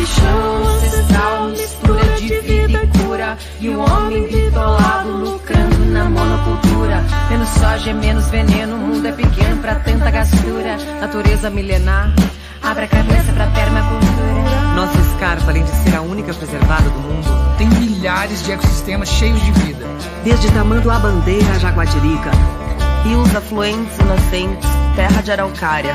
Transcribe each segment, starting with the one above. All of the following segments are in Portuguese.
Esse show ancestral mistura de vida e cura E o homem bitolado lucrando na monocultura Menos soja, menos veneno, o mundo é pequeno pra tanta gastura Natureza milenar, abre a cabeça pra permacultura Nossa escarpa, além de ser a única preservada do mundo, Tem milhares de ecossistemas cheios de vida. desde Tamanduá Bandeira a Jaguatirica, rios afluentes e nascentes, terra de araucária.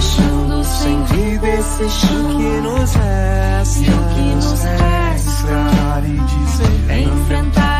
Deixando sem Vida esse chão que nos resta E o que nos resta Enfrentar e dizer É enfrentar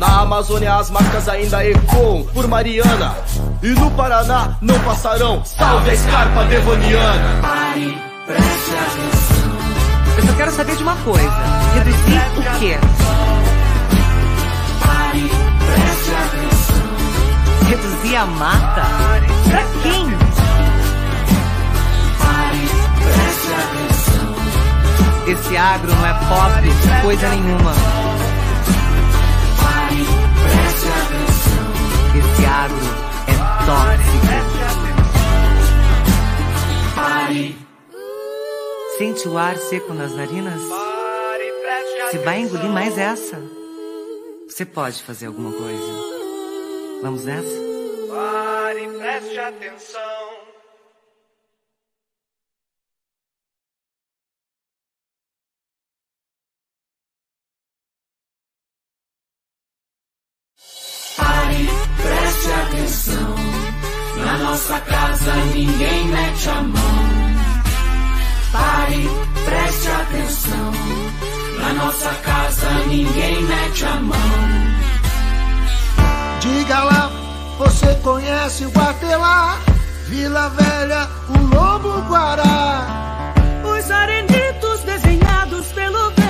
Na Amazônia as marcas ainda ecoam por Mariana. E no Paraná não passarão. Salve a escarpa devoniana! Pare, preste atenção. Eu só quero saber de uma coisa: reduzir o quê? Pare, preste atenção. Reduzir a mata? Pra quem? Pare, preste atenção. Esse agro não é pop, coisa nenhuma. Agro é tóxico. Pare, Sente o ar seco nas narinas? Você vai engolir mais essa? Você pode fazer alguma coisa. Vamos nessa? Pare, preste atenção nossa casa ninguém mete a mão. Pare, preste atenção. Na nossa casa ninguém mete a mão. Diga lá, você conhece o Guatelá? Vila Velha, o Lobo Guará. Os arenitos desenhados pelo vento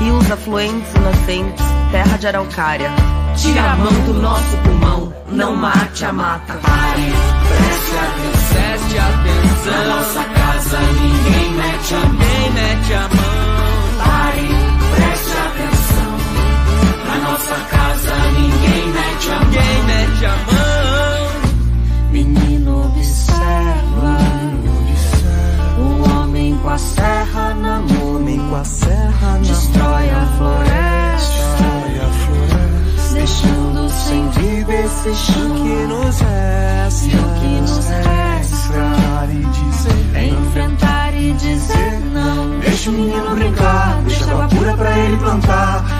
rios afluentes e nascentes, terra de araucária. Tira a mão do nosso pulmão, não mate a mata. Pare, preste atenção. Preste atenção. Na nossa casa ninguém mete a mão. Ninguém mete a mão. Pare, preste atenção. Na nossa casa ninguém mete a mão. Ninguém mete a mão. Com a serra na mão. Com a serra na Destrói a floresta, Destrói a floresta deixando sem vida esse chão que nos resta E o que nos resta Enfrentar e dizer é enfrentar e dizer não. Deixa o menino brincar, deixa água pura pra ele plantar.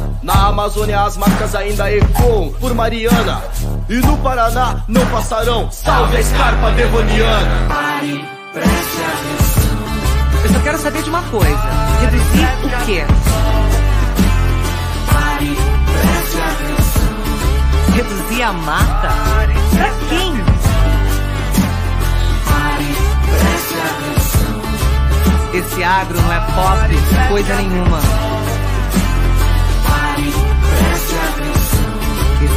Na Amazônia as marcas ainda ecoam por Mariana E no Paraná não passarão Salve a escarpa devoniana Pare, preste atenção. Eu só quero saber de uma coisa. Reduzir o quê? Pare, preste atenção. Reduzir a mata? Pra quem? Pare, preste atenção. Esse agro não é pop, coisa nenhuma.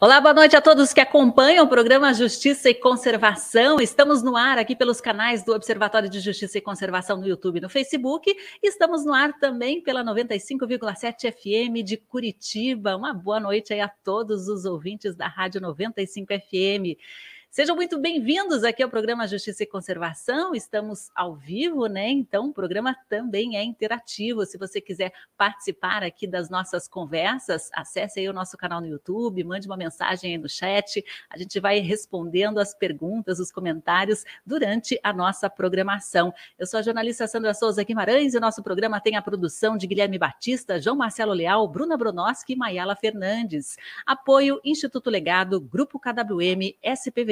Olá, boa noite a todos que acompanham o programa Justiça e Conservação. Estamos no ar aqui pelos canais do Observatório de Justiça e Conservação no YouTube e no Facebook. Estamos no ar também pela 95,7 FM de Curitiba. Uma boa noite aí a todos os ouvintes da Rádio 95 FM. Sejam muito bem-vindos aqui ao programa Justiça e Conservação. Estamos ao vivo, né? Então, o programa também é interativo. Se você quiser participar aqui das nossas conversas, acesse aí o nosso canal no YouTube, mande uma mensagem aí no chat. A gente vai respondendo as perguntas, os comentários durante a nossa programação. Eu sou a jornalista Sandra Souza Guimarães e o nosso programa tem a produção de Guilherme Batista, João Marcelo Leal, Bruna Bronoski e Mayala Fernandes. Apoio Instituto Legado, Grupo KWM,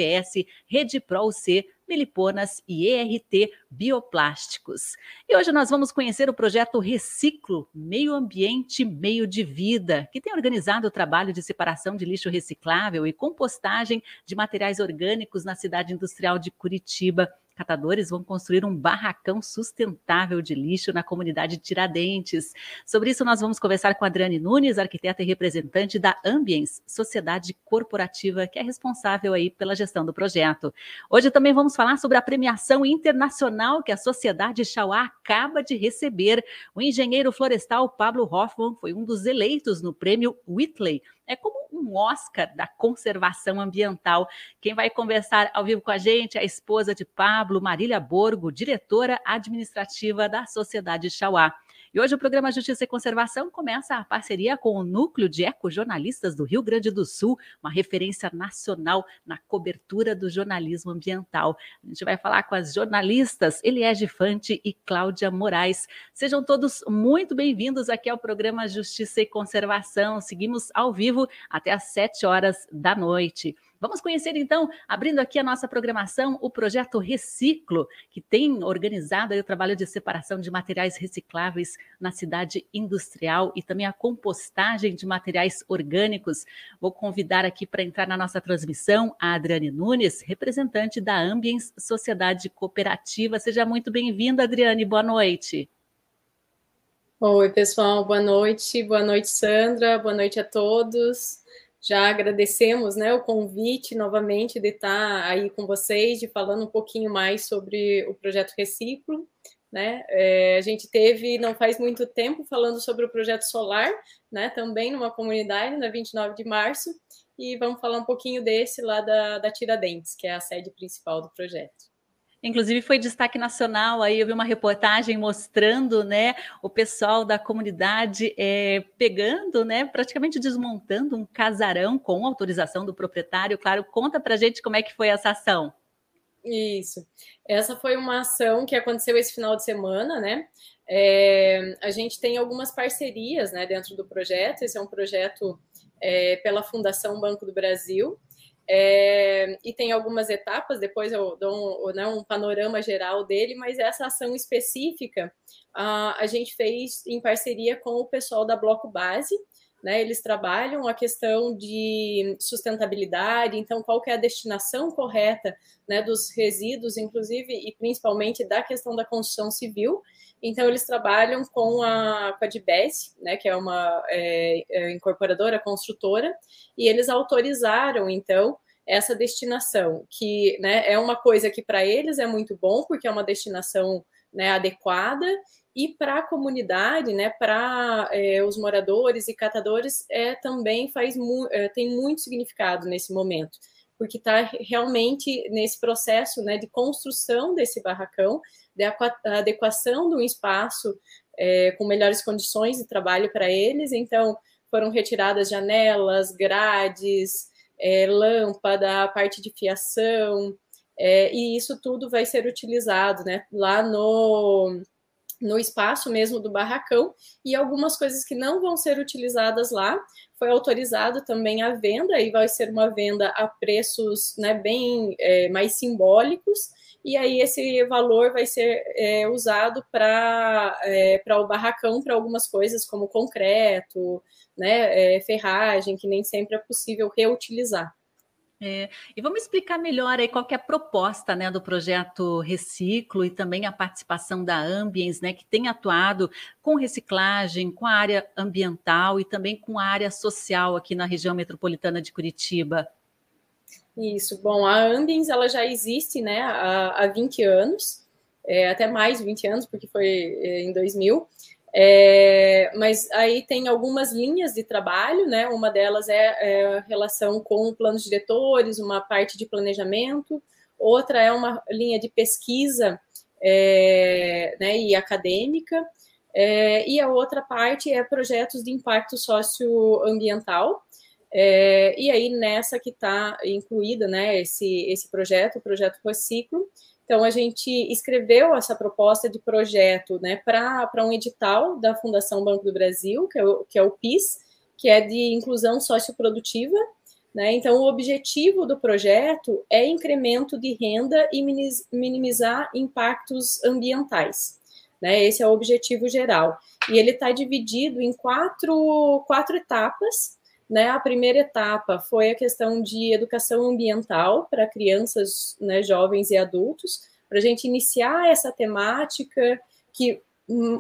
SPVS, Rede C, Meliponas e ERT Bioplásticos. E hoje nós vamos conhecer o projeto Reciclo Meio Ambiente Meio de Vida, que tem organizado o trabalho de separação de lixo reciclável e compostagem de materiais orgânicos na cidade industrial de Curitiba. Catadores vão construir um barracão sustentável de lixo na comunidade Tiradentes. Sobre isso, nós vamos conversar com Adriane Nunes, arquiteta e representante da Ambiens, sociedade corporativa que é responsável aí pela gestão do projeto. Hoje também vamos falar sobre a premiação internacional que a Sociedade Chauá acaba de receber. O engenheiro florestal Pablo Hoffman foi um dos eleitos no prêmio Whitley. É como um Oscar da conservação ambiental. Quem vai conversar ao vivo com a gente é a esposa de Pablo, Marília Borgo, diretora administrativa da Sociedade Chauá. E hoje o programa Justiça e Conservação começa a parceria com o Núcleo de Ecojornalistas do Rio Grande do Sul, uma referência nacional na cobertura do jornalismo ambiental. A gente vai falar com as jornalistas Eliege Fante e Cláudia Moraes. Sejam todos muito bem-vindos aqui ao programa Justiça e Conservação. Seguimos ao vivo até às sete horas da noite. Vamos conhecer então, abrindo aqui a nossa programação, o projeto Reciclo, que tem organizado o trabalho de separação de materiais recicláveis na cidade industrial e também a compostagem de materiais orgânicos. Vou convidar aqui para entrar na nossa transmissão a Adriane Nunes, representante da Ambiens Sociedade Cooperativa. Seja muito bem-vinda, Adriane. Boa noite. Oi, pessoal. Boa noite. Boa noite, Sandra. Boa noite a todos. Já agradecemos né, o convite novamente de estar aí com vocês, de falando um pouquinho mais sobre o projeto Reciclo. Né? É, a gente teve, não faz muito tempo, falando sobre o projeto solar, né, também numa comunidade, na 29 de março, e vamos falar um pouquinho desse lá da, da Tiradentes, que é a sede principal do projeto. Inclusive foi destaque nacional aí, eu vi uma reportagem mostrando, né, o pessoal da comunidade é, pegando, né, praticamente desmontando um casarão com autorização do proprietário. Claro, conta para gente como é que foi essa ação. Isso. Essa foi uma ação que aconteceu esse final de semana, né? É, a gente tem algumas parcerias, né, dentro do projeto. Esse é um projeto é, pela Fundação Banco do Brasil. É, e tem algumas etapas, depois eu dou um, né, um, panorama geral dele, mas essa ação específica a, a gente fez em parceria com o pessoal da Bloco Base, né, eles trabalham a questão de sustentabilidade, então qual que é a destinação correta né, dos resíduos, inclusive e principalmente da questão da construção civil. Então eles trabalham com a, com a né, que é uma é, é incorporadora, construtora, e eles autorizaram então essa destinação, que né, é uma coisa que para eles é muito bom, porque é uma destinação né, adequada, e para a comunidade, né, para é, os moradores e catadores, é, também faz mu é, tem muito significado nesse momento, porque está realmente nesse processo né, de construção desse barracão, de adequação de um espaço é, com melhores condições de trabalho para eles. Então, foram retiradas janelas, grades, é, lâmpada, parte de fiação, é, e isso tudo vai ser utilizado né, lá no no espaço mesmo do barracão e algumas coisas que não vão ser utilizadas lá. Foi autorizado também a venda e vai ser uma venda a preços né, bem é, mais simbólicos. E aí esse valor vai ser é, usado para é, o barracão para algumas coisas como concreto, né, é, ferragem, que nem sempre é possível reutilizar. É, e vamos explicar melhor aí qual que é a proposta né, do projeto Reciclo e também a participação da Ambiens, né, que tem atuado com reciclagem, com a área ambiental e também com a área social aqui na região metropolitana de Curitiba. Isso, bom, a Ambiens ela já existe né, há, há 20 anos, é, até mais de 20 anos, porque foi é, em 2000. É, mas aí tem algumas linhas de trabalho, né? Uma delas é, é relação com planos diretores, uma parte de planejamento, outra é uma linha de pesquisa é, né, e acadêmica, é, e a outra parte é projetos de impacto socioambiental. É, e aí nessa que está incluída né, esse, esse projeto, o projeto Reciclo, então, a gente escreveu essa proposta de projeto né, para um edital da Fundação Banco do Brasil, que é, o, que é o PIS, que é de inclusão socioprodutiva. Né? Então, o objetivo do projeto é incremento de renda e minimizar impactos ambientais. Né? Esse é o objetivo geral. E ele está dividido em quatro, quatro etapas, né, a primeira etapa foi a questão de educação ambiental para crianças, né, jovens e adultos, para a gente iniciar essa temática que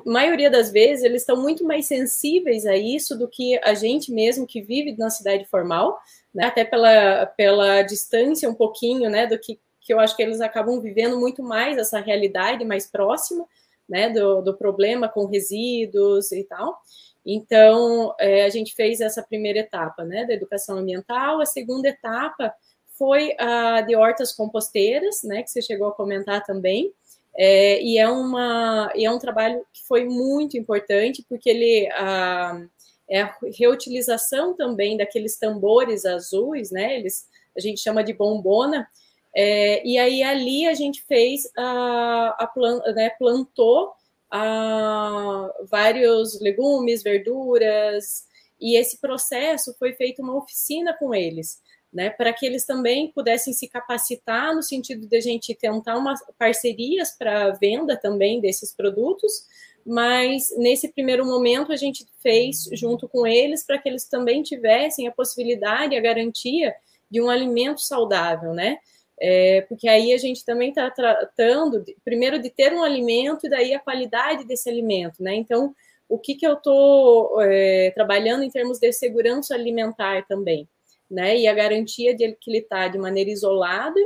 maioria das vezes eles estão muito mais sensíveis a isso do que a gente mesmo que vive na cidade formal, né, até pela, pela distância um pouquinho, né, do que, que eu acho que eles acabam vivendo muito mais essa realidade mais próxima, né, do, do problema com resíduos e tal. Então, é, a gente fez essa primeira etapa, né, da educação ambiental. A segunda etapa foi a de hortas composteiras, né, que você chegou a comentar também. É, e, é uma, e é um trabalho que foi muito importante, porque ele a, é a reutilização também daqueles tambores azuis, né, eles, a gente chama de bombona, é, e aí ali a gente fez a, a plant, né, plantou a vários legumes, verduras, e esse processo foi feito uma oficina com eles, né, para que eles também pudessem se capacitar no sentido de a gente tentar umas parcerias para venda também desses produtos, mas nesse primeiro momento a gente fez junto com eles para que eles também tivessem a possibilidade, a garantia de um alimento saudável, né? É, porque aí a gente também está tratando, de, primeiro, de ter um alimento e daí a qualidade desse alimento, né? Então, o que, que eu estou é, trabalhando em termos de segurança alimentar também, né? E a garantia de que ele está de maneira isolada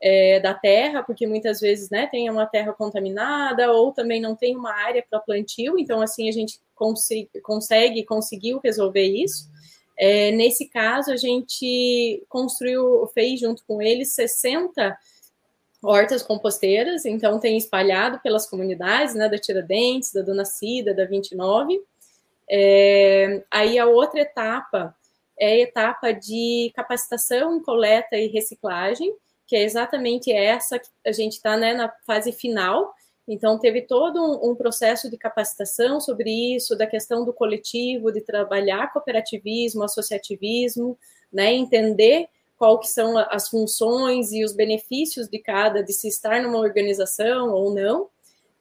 é, da terra, porque muitas vezes, né, tem uma terra contaminada ou também não tem uma área para plantio, então assim a gente consegue, conseguiu resolver isso. É, nesse caso, a gente construiu, fez junto com eles 60 hortas composteiras, então tem espalhado pelas comunidades, né, da Tiradentes, da Dona Cida, da 29. É, aí a outra etapa é a etapa de capacitação, coleta e reciclagem, que é exatamente essa que a gente está né, na fase final. Então, teve todo um, um, processo de capacitação sobre isso, da questão do coletivo, de trabalhar cooperativismo, associativismo, né, entender qual que são as funções e os benefícios de cada, de se estar numa organização ou não.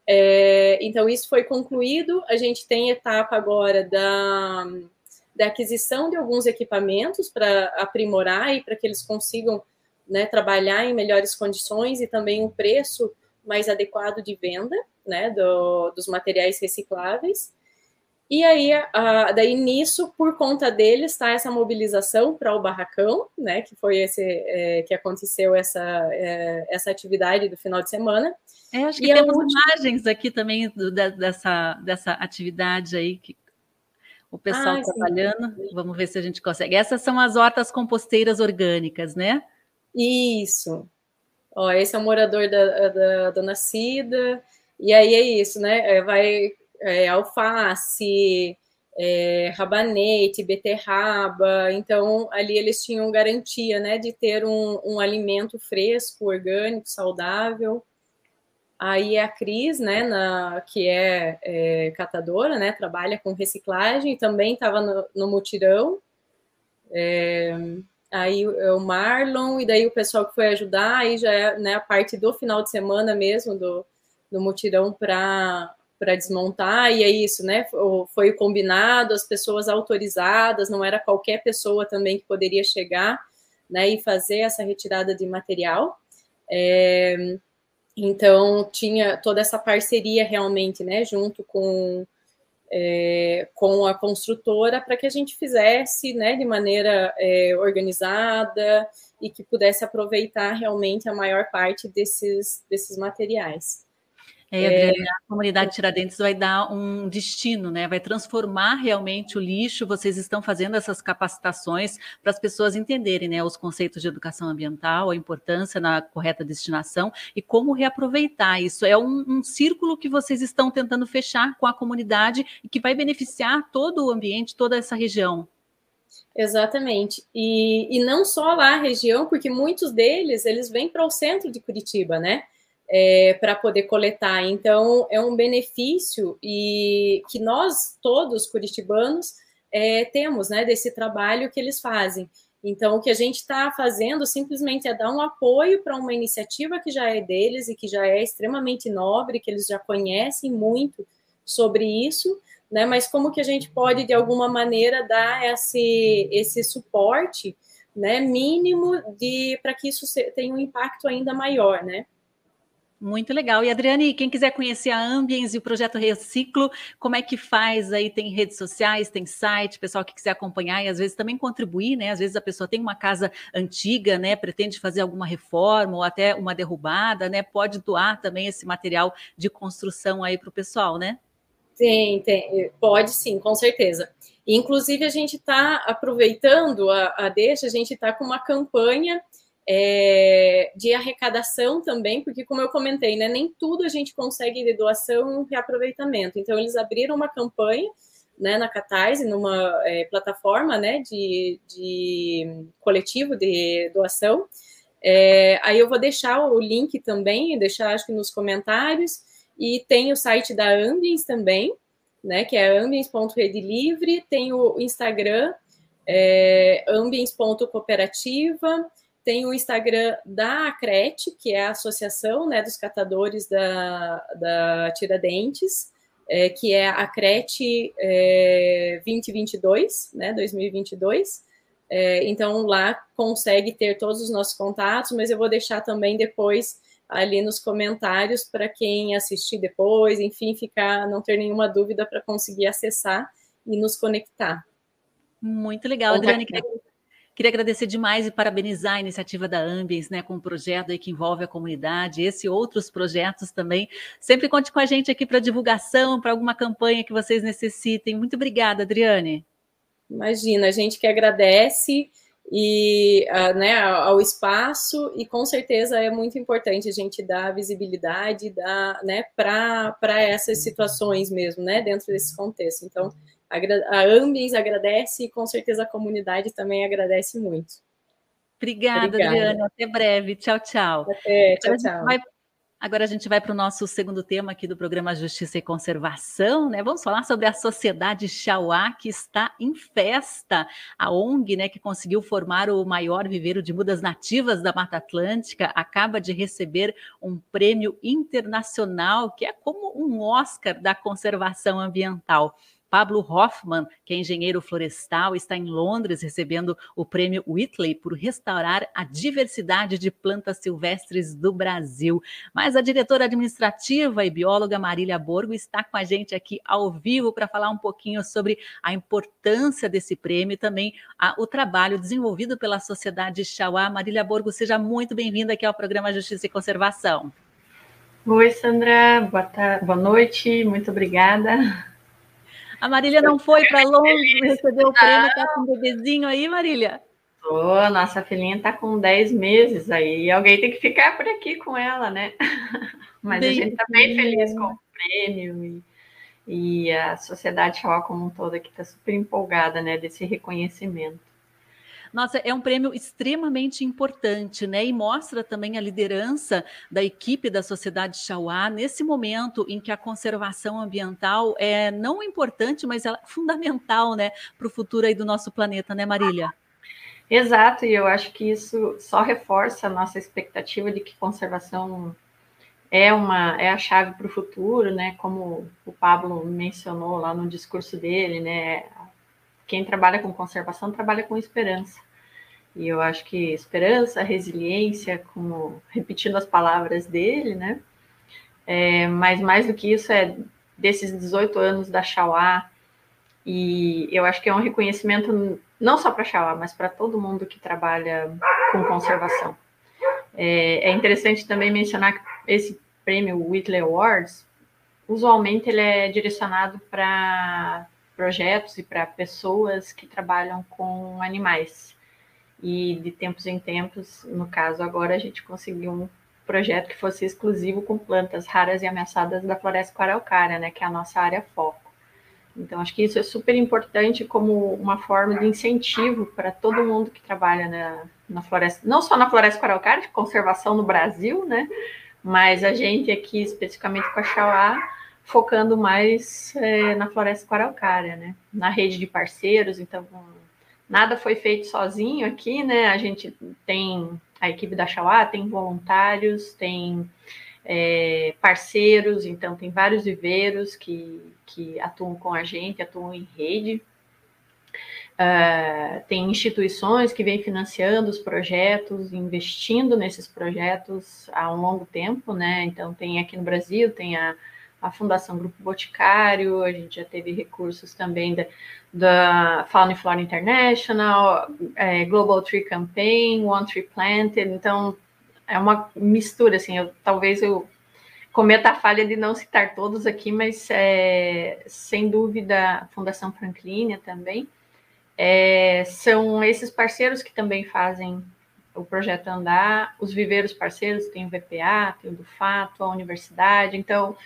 É, então, isso foi concluído. A gente tem etapa agora da, da aquisição de alguns equipamentos para aprimorar e para que eles consigam né, trabalhar em melhores condições e também um preço mais adequado de venda né, do, dos materiais recicláveis. E aí, a, daí nisso, por conta deles, está essa mobilização para o barracão, né, que foi esse é, que aconteceu essa, é, essa atividade do final de semana. É, acho que e temos última... imagens aqui também do, dessa, dessa atividade aí que o pessoal ah, trabalhando. Sim. Vamos ver se a gente consegue. Essas são as hortas composteiras orgânicas, né? Isso. Ó, esse é o morador da, da Dona Cida. E aí é isso, né? É, vai é, alface, é, rabanete, beterraba. Então, ali eles tinham garantia, né, de ter um, um alimento fresco, orgânico, saudável. Aí a Cris, né, na, que é, é, catadora, né, trabalha com reciclagem, também estava no, no, mutirão. É, aí o Marlon, e daí o pessoal que foi ajudar, aí já é né, a parte do final de semana mesmo, do, do mutirão para desmontar, e é isso, né? Foi combinado, as pessoas autorizadas, não era qualquer pessoa também que poderia chegar né, e fazer essa retirada de material. É, então, tinha toda essa parceria realmente, né, junto com, é, com a construtora, para que a gente fizesse, né, de maneira é, organizada e que pudesse aproveitar realmente a maior parte desses, desses materiais. É, Adriana, a comunidade Tiradentes vai dar um destino, né? Vai transformar realmente o lixo. Vocês estão fazendo essas capacitações para as pessoas entenderem, né, os conceitos de educação ambiental, a importância na correta destinação e como reaproveitar. Isso é um, um círculo que vocês estão tentando fechar com a comunidade e que vai beneficiar todo o ambiente, toda essa região. Exatamente. E, e não só lá a região, porque muitos deles eles vêm para o centro de Curitiba, né? É, para poder coletar. Então, é um benefício e que nós todos curitibanos é, temos, né, desse trabalho que eles fazem. Então, o que a gente está fazendo simplesmente é dar um apoio para uma iniciativa que já é deles e que já é extremamente nobre, que eles já conhecem muito sobre isso, né? Mas como que a gente pode, de alguma maneira, dar esse, esse suporte, né, mínimo de para que isso tenha um impacto ainda maior, né? Muito legal. E Adriane, quem quiser conhecer a Ambiens e o projeto Reciclo, como é que faz aí? Tem redes sociais, tem site, pessoal que quiser acompanhar e às vezes também contribuir, né? Às vezes a pessoa tem uma casa antiga, né? Pretende fazer alguma reforma ou até uma derrubada, né? Pode doar também esse material de construção aí para o pessoal, né? Tem, tem, pode sim, com certeza. Inclusive, a gente está aproveitando a, a deixa, a gente está com uma campanha é, de arrecadação também, porque como eu comentei, né, nem tudo a gente consegue de doação e reaproveitamento. Então eles abriram uma campanha né, na Catarse, numa é, plataforma né, de, de coletivo de doação. É, aí eu vou deixar o link também, deixar acho que nos comentários, e tem o site da Ambiens também, né, que é ambiens.redelivre, tem o Instagram, é, tem o Instagram da Acrete, que é a associação né, dos catadores da, da Tiradentes, é, que é a Acrete é, 2022, né, 2022. É, então, lá consegue ter todos os nossos contatos, mas eu vou deixar também depois ali nos comentários para quem assistir depois, enfim, ficar, não ter nenhuma dúvida para conseguir acessar e nos conectar. Muito legal, Adriane. Queria agradecer demais e parabenizar a iniciativa da Ambiens, né, com um projeto aí que envolve a comunidade, esse e outros projetos também. Sempre conte com a gente aqui para divulgação, para alguma campanha que vocês necessitem. Muito obrigada, Adriane. Imagina, a gente que agradece e né, ao espaço e com certeza é muito importante a gente dar visibilidade dar, né, para essas situações mesmo, né, dentro desse contexto. Então, a, a Ambiens agradece e com certeza a comunidade também agradece muito. Obrigada, Obrigada. Adriana. Até breve. Tchau, tchau. Até, tchau, tchau. Agora a gente vai para o nosso segundo tema aqui do programa Justiça e Conservação, né? Vamos falar sobre a Sociedade Chauá, que está em festa. A ONG, né, que conseguiu formar o maior viveiro de mudas nativas da Mata Atlântica, acaba de receber um prêmio internacional, que é como um Oscar da conservação ambiental. Pablo Hoffman, que é engenheiro florestal, está em Londres recebendo o prêmio Whitley por restaurar a diversidade de plantas silvestres do Brasil. Mas a diretora administrativa e bióloga Marília Borgo está com a gente aqui ao vivo para falar um pouquinho sobre a importância desse prêmio e também a, o trabalho desenvolvido pela Sociedade Chauá. Marília Borgo, seja muito bem-vinda aqui ao programa Justiça e Conservação. Oi, Sandra, boa, tarde, boa noite, muito obrigada. A Marília não foi para longe, recebeu o prêmio, está com um bebezinho aí, Marília? Tô, nossa filhinha está com 10 meses aí, alguém tem que ficar por aqui com ela, né? Mas bem, a gente está bem feliz com o prêmio e, e a sociedade como um todo aqui está super empolgada, né, desse reconhecimento. Nossa, é um prêmio extremamente importante, né? E mostra também a liderança da equipe da Sociedade Chauá nesse momento em que a conservação ambiental é não importante, mas é fundamental, né, para o futuro aí do nosso planeta, né, Marília? Exato, e eu acho que isso só reforça a nossa expectativa de que conservação é uma é a chave para o futuro, né? Como o Pablo mencionou lá no discurso dele, né? Quem trabalha com conservação trabalha com esperança. E eu acho que esperança, resiliência, como repetindo as palavras dele, né? É, mas mais do que isso é desses 18 anos da Xauá, e eu acho que é um reconhecimento não só para a Xauá, mas para todo mundo que trabalha com conservação. É, é, interessante também mencionar que esse prêmio Whitley Awards, usualmente ele é direcionado para projetos e para pessoas que trabalham com animais. E de tempos em tempos, no caso agora, a gente conseguiu um projeto que fosse exclusivo com plantas raras e ameaçadas da floresta araucária, né, que é a nossa área foco. Então, acho que isso é super importante como uma forma de incentivo para todo mundo que trabalha na, na floresta, não só na floresta araucária, de conservação no Brasil, né, mas a gente aqui, especificamente com a Xauá, focando mais é, na floresta araucária, né? Na rede de parceiros, então nada foi feito sozinho aqui, né? A gente tem a equipe da Xauá, tem voluntários, tem é, parceiros, então tem vários viveiros que, que atuam com a gente, atuam em rede. Uh, tem instituições que vêm financiando os projetos, investindo nesses projetos há um longo tempo, né? Então tem aqui no Brasil, tem a a Fundação Grupo Boticário, a gente já teve recursos também da, da Fauna e Flora International, é, Global Tree Campaign, One Tree Planted, então é uma mistura, assim, eu, talvez eu cometa a falha de não citar todos aqui, mas é, sem dúvida a Fundação Franklin também, é, são esses parceiros que também fazem o projeto andar, os viveiros parceiros, tem o VPA, tem o do Fato, a universidade, então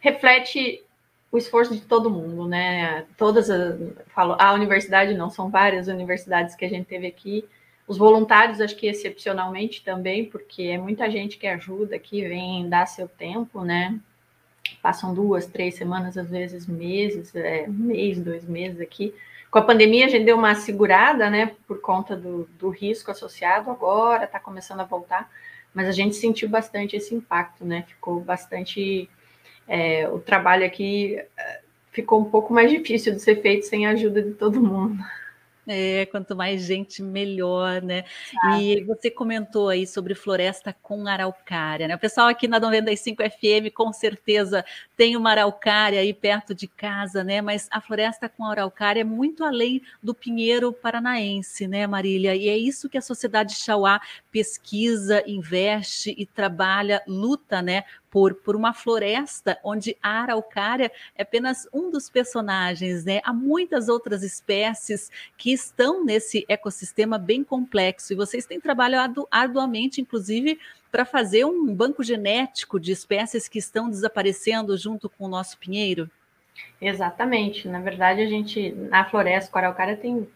reflete o esforço de todo mundo, né? Todas as, falo, a universidade não, são várias universidades que a gente teve aqui. Os voluntários, acho que excepcionalmente também, porque é muita gente que ajuda aqui, vem dar seu tempo, né? Passam duas, três semanas, às vezes meses, é, um mês, dois meses aqui. Com a pandemia, a gente deu uma segurada, né? Por conta do, do risco associado, agora está começando a voltar, mas a gente sentiu bastante esse impacto, né? Ficou bastante é, o trabalho aqui é, ficou um pouco mais difícil de ser feito sem a ajuda de todo mundo. É, quanto mais gente, melhor, né? E você comentou aí sobre floresta com araucária, né? O pessoal aqui na 95 FM com certeza tem uma araucária aí perto de casa, né? Mas a floresta com araucária é muito além do pinheiro paranaense, né, Marília? E é isso que a sociedade Chauá pesquisa, investe e trabalha, luta, né, por, por uma floresta onde a araucária é apenas um dos personagens, né? Há muitas outras espécies que estão nesse ecossistema bem complexo e vocês têm trabalhado arduamente, inclusive, para fazer um banco genético de espécies que estão desaparecendo junto com o nosso pinheiro? Exatamente. Na verdade, a gente, na floresta com a araucária, tem.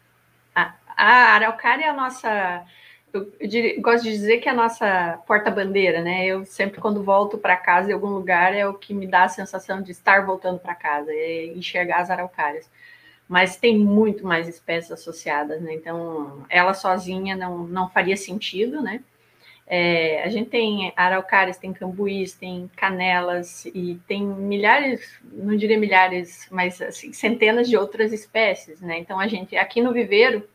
A, a araucária é a nossa eu, eu gosto de dizer que é a nossa porta-bandeira, né? Eu sempre, quando volto para casa em algum lugar, é o que me dá a sensação de estar voltando para casa, é enxergar as araucárias. Mas tem muito mais espécies associadas, né? Então, ela sozinha não, não faria sentido, né? É, a gente tem araucárias, tem cambuís, tem canelas e tem milhares, não diria milhares, mas assim, centenas de outras espécies, né? Então a gente aqui no viveiro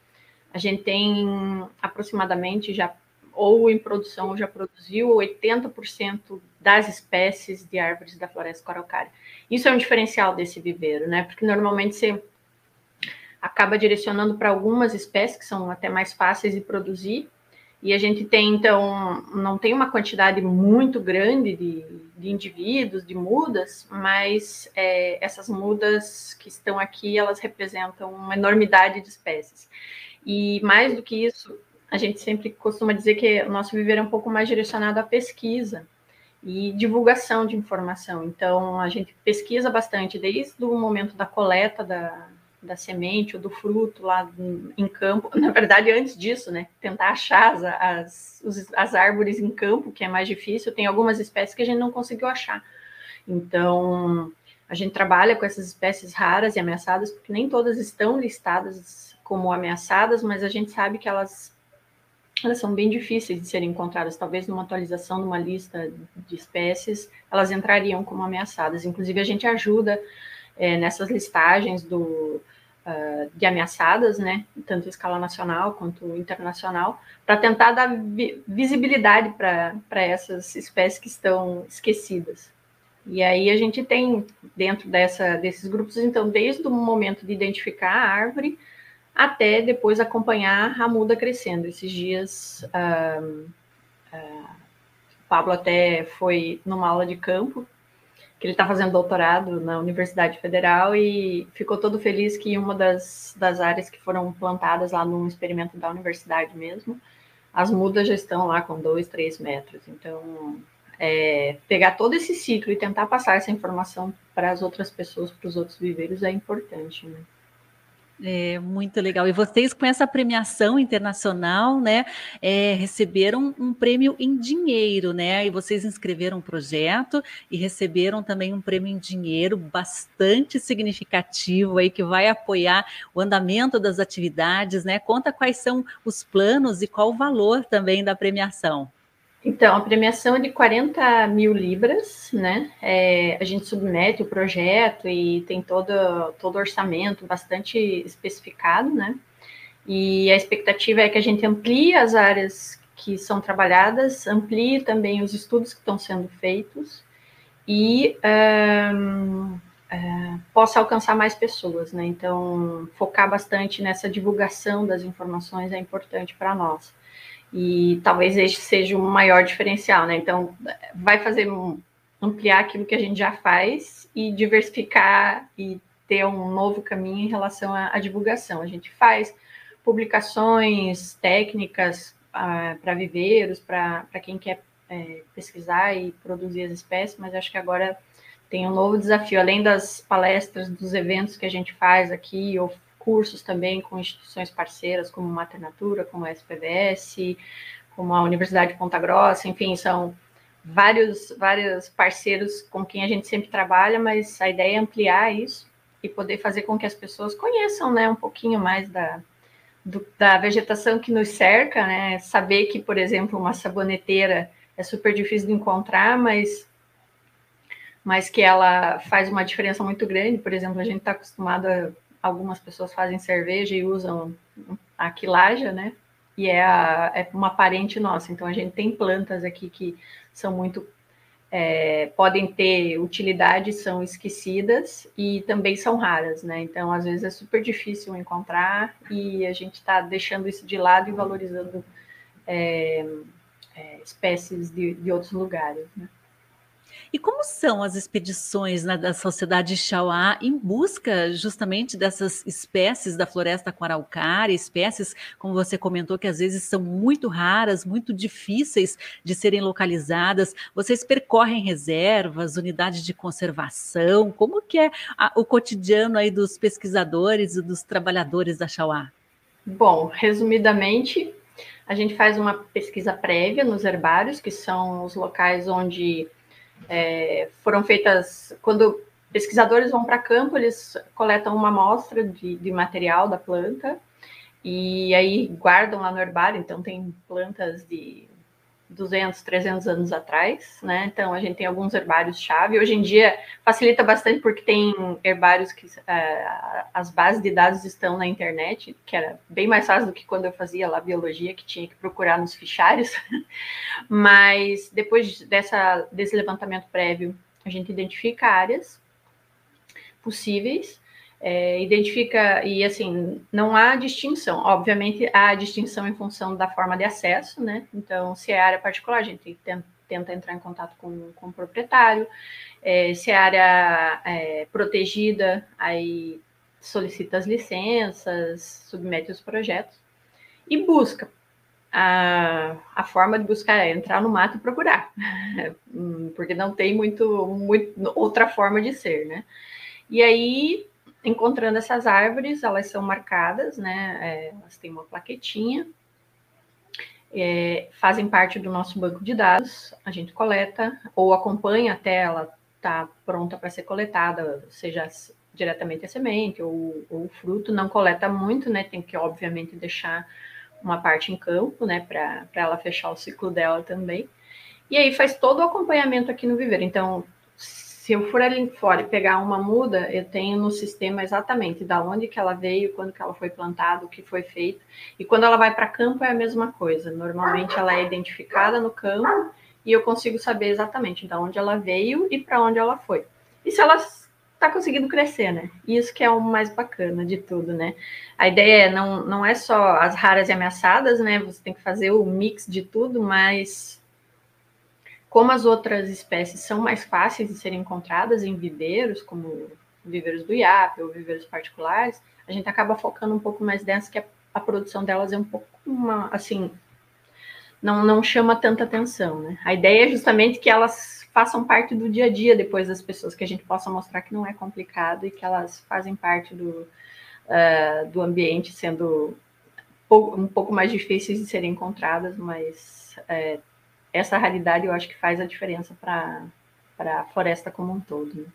a gente tem aproximadamente já, ou em produção, ou já produziu 80% das espécies de árvores da floresta coralcária. Isso é um diferencial desse viveiro, né? Porque normalmente você acaba direcionando para algumas espécies que são até mais fáceis de produzir, e a gente tem, então, não tem uma quantidade muito grande de, de indivíduos, de mudas, mas é, essas mudas que estão aqui, elas representam uma enormidade de espécies. E mais do que isso, a gente sempre costuma dizer que o nosso viver é um pouco mais direcionado à pesquisa e divulgação de informação. Então, a gente pesquisa bastante desde o momento da coleta da, da semente ou do fruto lá em campo. Na verdade, antes disso, né? Tentar achar as, as, as árvores em campo, que é mais difícil. Tem algumas espécies que a gente não conseguiu achar. Então, a gente trabalha com essas espécies raras e ameaçadas, porque nem todas estão listadas como ameaçadas, mas a gente sabe que elas, elas são bem difíceis de serem encontradas. Talvez numa atualização de uma lista de espécies, elas entrariam como ameaçadas. Inclusive, a gente ajuda é, nessas listagens do, uh, de ameaçadas, né, tanto em escala nacional quanto internacional, para tentar dar vi visibilidade para essas espécies que estão esquecidas. E aí a gente tem dentro dessa, desses grupos, então, desde o momento de identificar a árvore, até depois acompanhar a muda crescendo. Esses dias, uh, Pablo até foi numa aula de campo, que ele está fazendo doutorado na Universidade Federal e ficou todo feliz que uma das, das áreas que foram plantadas lá num experimento da universidade mesmo, as mudas já estão lá com dois, três metros. Então, é, pegar todo esse ciclo e tentar passar essa informação para as outras pessoas, para os outros viveiros, é importante, né? É muito legal. E vocês, com essa premiação internacional, né, é, receberam um prêmio em dinheiro, né? E vocês inscreveram um projeto e receberam também um prêmio em dinheiro bastante significativo aí que vai apoiar o andamento das atividades, né? Conta quais são os planos e qual o valor também da premiação. Então, a premiação é de 40 mil libras, né? É, a gente submete o projeto e tem todo, todo o orçamento bastante especificado, né? E a expectativa é que a gente amplie as áreas que são trabalhadas, amplie também os estudos que estão sendo feitos e um, é, possa alcançar mais pessoas, né? Então, focar bastante nessa divulgação das informações é importante para nós. E talvez este seja o maior diferencial, né? Então, vai fazer ampliar aquilo que a gente já faz e diversificar e ter um novo caminho em relação à, à divulgação. A gente faz publicações técnicas ah, para viveiros, para quem quer é, pesquisar e produzir as espécies, mas acho que agora tem um novo desafio, além das palestras, dos eventos que a gente faz aqui, ou cursos também com instituições parceiras, como Mater Natura, como a SPVS, como a Universidade de Ponta Grossa, enfim, são vários, vários parceiros com quem a gente sempre trabalha, mas a ideia é ampliar isso e poder fazer com que as pessoas conheçam né, um pouquinho mais da, do, da vegetação que nos cerca, né? Saber que, por exemplo, uma saboneteira é super difícil de encontrar, mas mas que ela faz uma diferença muito grande. Por exemplo, a gente está acostumado a algumas pessoas fazem cerveja e usam a quilaja, né? E é, a, é uma parente nossa. Então a gente tem plantas aqui que são muito é, podem ter utilidade, são esquecidas e também são raras, né? Então, às vezes é super difícil encontrar e a gente está deixando isso de lado e valorizando é, é, espécies de, de outros lugares, né? E como são as expedições né, da Sociedade Chauá em busca justamente dessas espécies da floresta com araucária, espécies, como você comentou, que às vezes são muito raras, muito difíceis de serem localizadas? Vocês percorrem reservas, unidades de conservação? Como que é a, o cotidiano aí dos pesquisadores e dos trabalhadores da Chauá? Bom, resumidamente, a gente faz uma pesquisa prévia nos herbários, que são os locais onde é, foram feitas. Quando pesquisadores vão para campo, eles coletam uma amostra de, de material da planta e aí guardam lá no herbário. Então, tem plantas de 200, 300 anos atrás, né? Então a gente tem alguns herbários-chave. Hoje em dia facilita bastante porque tem herbários que uh, as bases de dados estão na internet, que era bem mais fácil do que quando eu fazia lá biologia, que tinha que procurar nos fichários. Mas depois dessa, desse levantamento prévio, a gente identifica áreas possíveis é, identifica, e assim, não há distinção. Obviamente, há distinção em função da forma de acesso, né? Então, se é área particular, a gente tenta, tenta entrar em contato com, com o proprietário. É, se é área é, protegida, aí solicita as licenças, submete os projetos e busca. A, a forma de buscar é entrar no mato e procurar, porque não tem muito, muito outra forma de ser, né? E aí encontrando essas árvores, elas são marcadas, né? É, elas têm uma plaquetinha, é, fazem parte do nosso banco de dados, a gente coleta ou acompanha até ela estar tá pronta para ser coletada, seja diretamente a semente ou, ou, o fruto, não coleta muito, né? Tem que, obviamente, deixar uma parte em campo, né? Para ela fechar o ciclo dela também. E aí faz todo o acompanhamento aqui no viveiro. Então, se eu for ali fora e pegar uma muda, eu tenho no sistema exatamente da onde que ela veio, quando que ela foi plantada, o que foi feito. E quando ela vai para campo é a mesma coisa. Normalmente ela é identificada no campo e eu consigo saber exatamente da onde ela veio e para onde ela foi. E se ela está conseguindo crescer, né? Isso que é o mais bacana de tudo, né? A ideia é não, não é só as raras e ameaçadas, né? Você tem que fazer o mix de tudo, mas como as outras espécies são mais fáceis de serem encontradas em viveiros, como viveiros do IAP ou viveiros particulares, a gente acaba focando um pouco mais nessa, que a, a produção delas é um pouco uma, assim, não, não chama tanta atenção, né? A ideia é justamente que elas façam parte do dia a dia depois das pessoas, que a gente possa mostrar que não é complicado e que elas fazem parte do, uh, do ambiente, sendo um pouco mais difíceis de serem encontradas, mas é, essa raridade eu acho que faz a diferença para a floresta como um todo. Né?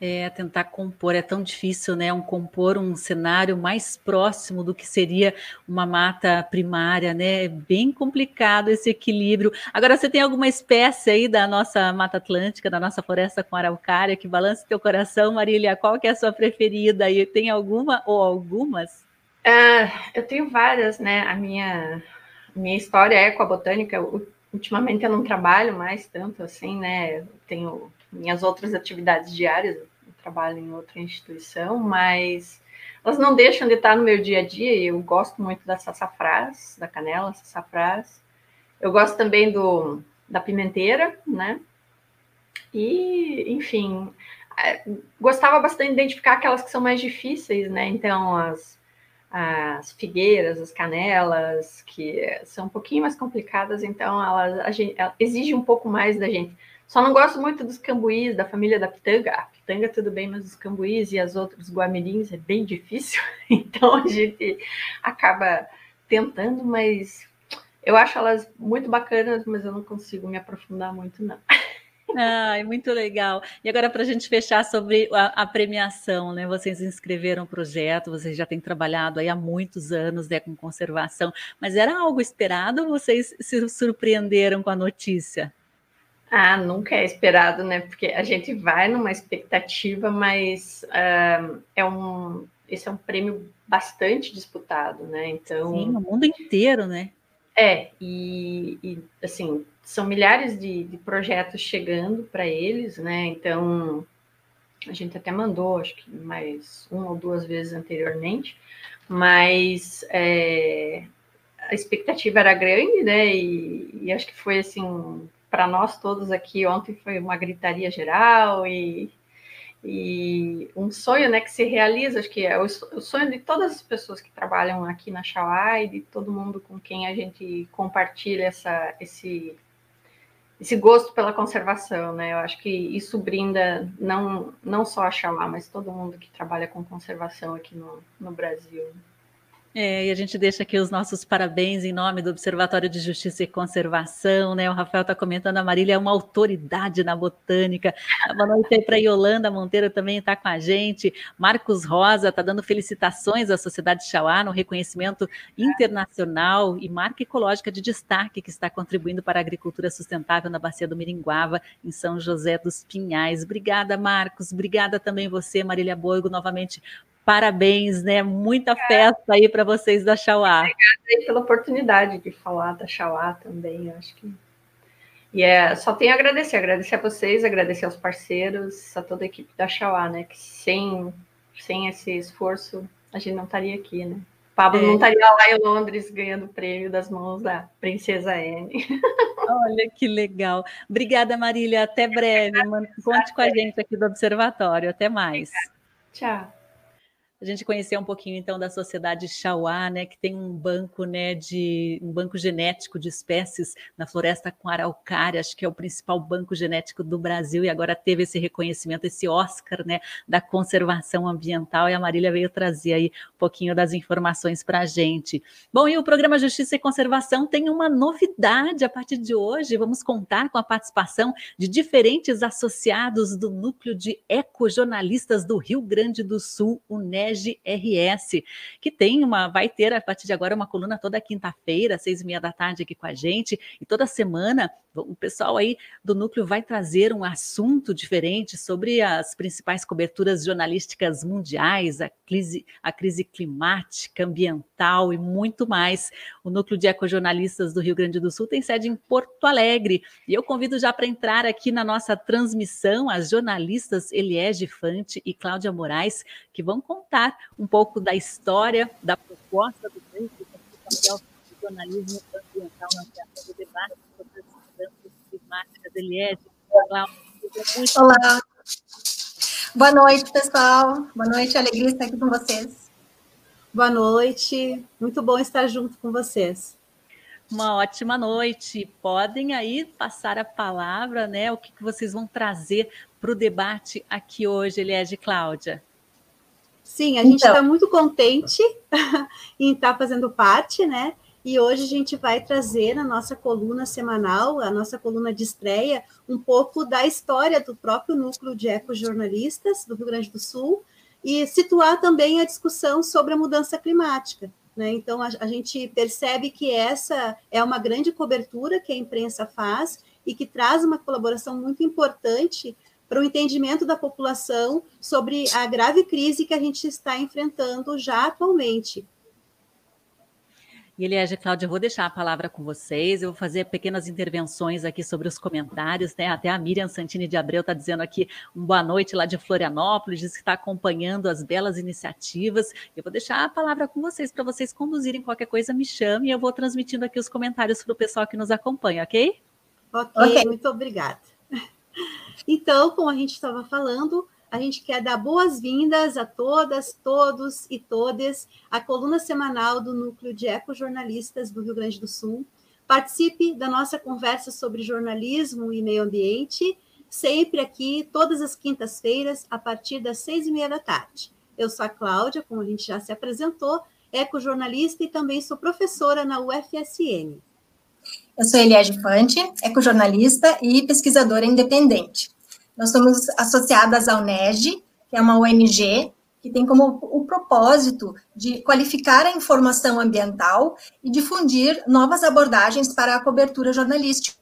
É, tentar compor, é tão difícil, né? Um compor um cenário mais próximo do que seria uma mata primária, né? É bem complicado esse equilíbrio. Agora, você tem alguma espécie aí da nossa Mata Atlântica, da nossa floresta com araucária, que balance teu coração, Marília? Qual que é a sua preferida? E tem alguma ou algumas? Uh, eu tenho várias, né? A minha, minha história é ecobotânica, o ultimamente eu não trabalho mais tanto assim, né? Tenho minhas outras atividades diárias, eu trabalho em outra instituição, mas elas não deixam de estar no meu dia a dia. Eu gosto muito da sassafrás, da canela, sassafrás. Eu gosto também do da pimenteira, né? E, enfim, é, gostava bastante de identificar aquelas que são mais difíceis, né? Então, as as figueiras, as canelas, que são um pouquinho mais complicadas, então elas a gente, ela exige um pouco mais da gente. Só não gosto muito dos cambuís, da família da pitanga. A pitanga tudo bem, mas os cambuís e as outras guamirins é bem difícil. Então a gente acaba tentando, mas eu acho elas muito bacanas, mas eu não consigo me aprofundar muito, não. Ai, muito legal. E agora, para a gente fechar sobre a, a, premiação, né? Vocês inscreveram o projeto, vocês já têm trabalhado aí há muitos anos né, com conservação, mas era algo esperado ou vocês se surpreenderam com a notícia? Ah, nunca é esperado, né? Porque a gente vai numa expectativa, mas uh, é um, esse é um prêmio bastante disputado, né? Então. Sim, no mundo inteiro, né? É, e, e assim, são milhares de, de projetos chegando para eles, né? Então, a gente até mandou, acho que mais uma ou duas vezes anteriormente, mas é, a expectativa era grande, né? E, e acho que foi assim para nós todos aqui, ontem foi uma gritaria geral e, e um sonho né, que se realiza, acho que é o, sonho de todas as pessoas que trabalham aqui na Xauá e de todo mundo com quem a gente compartilha essa, esse, esse gosto pela conservação, né? Eu acho que isso brinda não, não só a Xauá, mas todo mundo que trabalha com conservação aqui no, no Brasil. É, e a gente deixa aqui os nossos parabéns em nome do Observatório de Justiça e Conservação, né? O Rafael está comentando, a Marília é uma autoridade na botânica. Boa noite aí para Yolanda Monteiro também está com a gente. Marcos Rosa está dando felicitações à Sociedade Chauá no reconhecimento internacional e marca ecológica de destaque que está contribuindo para a agricultura sustentável na Bacia do Miringuava, em São José dos Pinhais. Obrigada, Marcos. Obrigada também você, Marília Borgo, novamente Parabéns, né? Muita festa aí para vocês da Xauá. Obrigada pela oportunidade de falar da Xauá também, acho que. E é, só tenho a agradecer, agradecer a vocês, agradecer aos parceiros, a toda a equipe da Xauá, né? Que sem, sem esse esforço a gente não estaria aqui, né? O Pablo é. não estaria lá em Londres ganhando o prêmio das mãos da Princesa Anne. Olha que legal. Obrigada, Marília. Até breve. Conte com a gente aqui do Observatório. Até mais. Tchau a gente conhecer um pouquinho então da sociedade Chauá, né, que tem um banco, né, de um banco genético de espécies na floresta com araucária, acho que é o principal banco genético do Brasil e agora teve esse reconhecimento, esse Oscar, né, da conservação ambiental e a Marília veio trazer aí um pouquinho das informações para a gente. Bom, e o programa Justiça e Conservação tem uma novidade a partir de hoje, vamos contar com a participação de diferentes associados do núcleo de ecojornalistas do Rio Grande do Sul, UNED RS, que tem uma, vai ter a partir de agora uma coluna toda quinta-feira, seis e meia da tarde aqui com a gente, e toda semana o pessoal aí do núcleo vai trazer um assunto diferente sobre as principais coberturas jornalísticas mundiais, a crise, a crise climática, ambiental e muito mais. O núcleo de ecojornalistas do Rio Grande do Sul tem sede em Porto Alegre. E eu convido já para entrar aqui na nossa transmissão as jornalistas Eliege Fante e Cláudia Moraes, que vão contar um pouco da história, da proposta do núcleo, papel do jornalismo ambiental na do debate climáticas, Eliette. Olá. Boa noite, pessoal. Boa noite, alegria estar aqui com vocês. Boa noite, muito bom estar junto com vocês. Uma ótima noite. Podem aí passar a palavra, né? O que, que vocês vão trazer para o debate aqui hoje, Eliege Cláudia? Sim, a gente está então. muito contente em estar tá fazendo parte, né? E hoje a gente vai trazer na nossa coluna semanal, a nossa coluna de estreia, um pouco da história do próprio núcleo de ecojornalistas do Rio Grande do Sul e situar também a discussão sobre a mudança climática. Né? Então, a, a gente percebe que essa é uma grande cobertura que a imprensa faz e que traz uma colaboração muito importante para o entendimento da população sobre a grave crise que a gente está enfrentando já atualmente. E Eliege, Cláudia, eu vou deixar a palavra com vocês, eu vou fazer pequenas intervenções aqui sobre os comentários, né? Até a Miriam Santini de Abreu está dizendo aqui um boa noite lá de Florianópolis, diz que está acompanhando as belas iniciativas. Eu vou deixar a palavra com vocês para vocês conduzirem qualquer coisa, me chame e eu vou transmitindo aqui os comentários para o pessoal que nos acompanha, ok? Ok, okay. muito obrigada. Então, como a gente estava falando, a gente quer dar boas-vindas a todas, todos e todas à coluna semanal do Núcleo de Ecojornalistas do Rio Grande do Sul. Participe da nossa conversa sobre jornalismo e meio ambiente, sempre aqui, todas as quintas-feiras, a partir das seis e meia da tarde. Eu sou a Cláudia, como a gente já se apresentou, ecojornalista e também sou professora na UFSM. Eu sou Eliade Fante, ecojornalista e pesquisadora independente. Nós somos associadas ao NEG, que é uma ONG que tem como o propósito de qualificar a informação ambiental e difundir novas abordagens para a cobertura jornalística.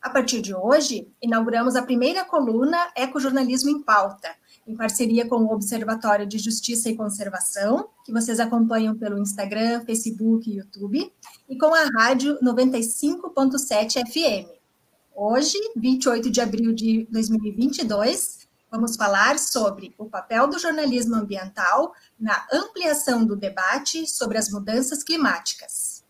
A partir de hoje, inauguramos a primeira coluna Ecojornalismo em Pauta, em parceria com o Observatório de Justiça e Conservação, que vocês acompanham pelo Instagram, Facebook e YouTube, e com a rádio 95.7 FM. Hoje, 28 de abril de 2022, vamos falar sobre o papel do jornalismo ambiental na ampliação do debate sobre as mudanças climáticas.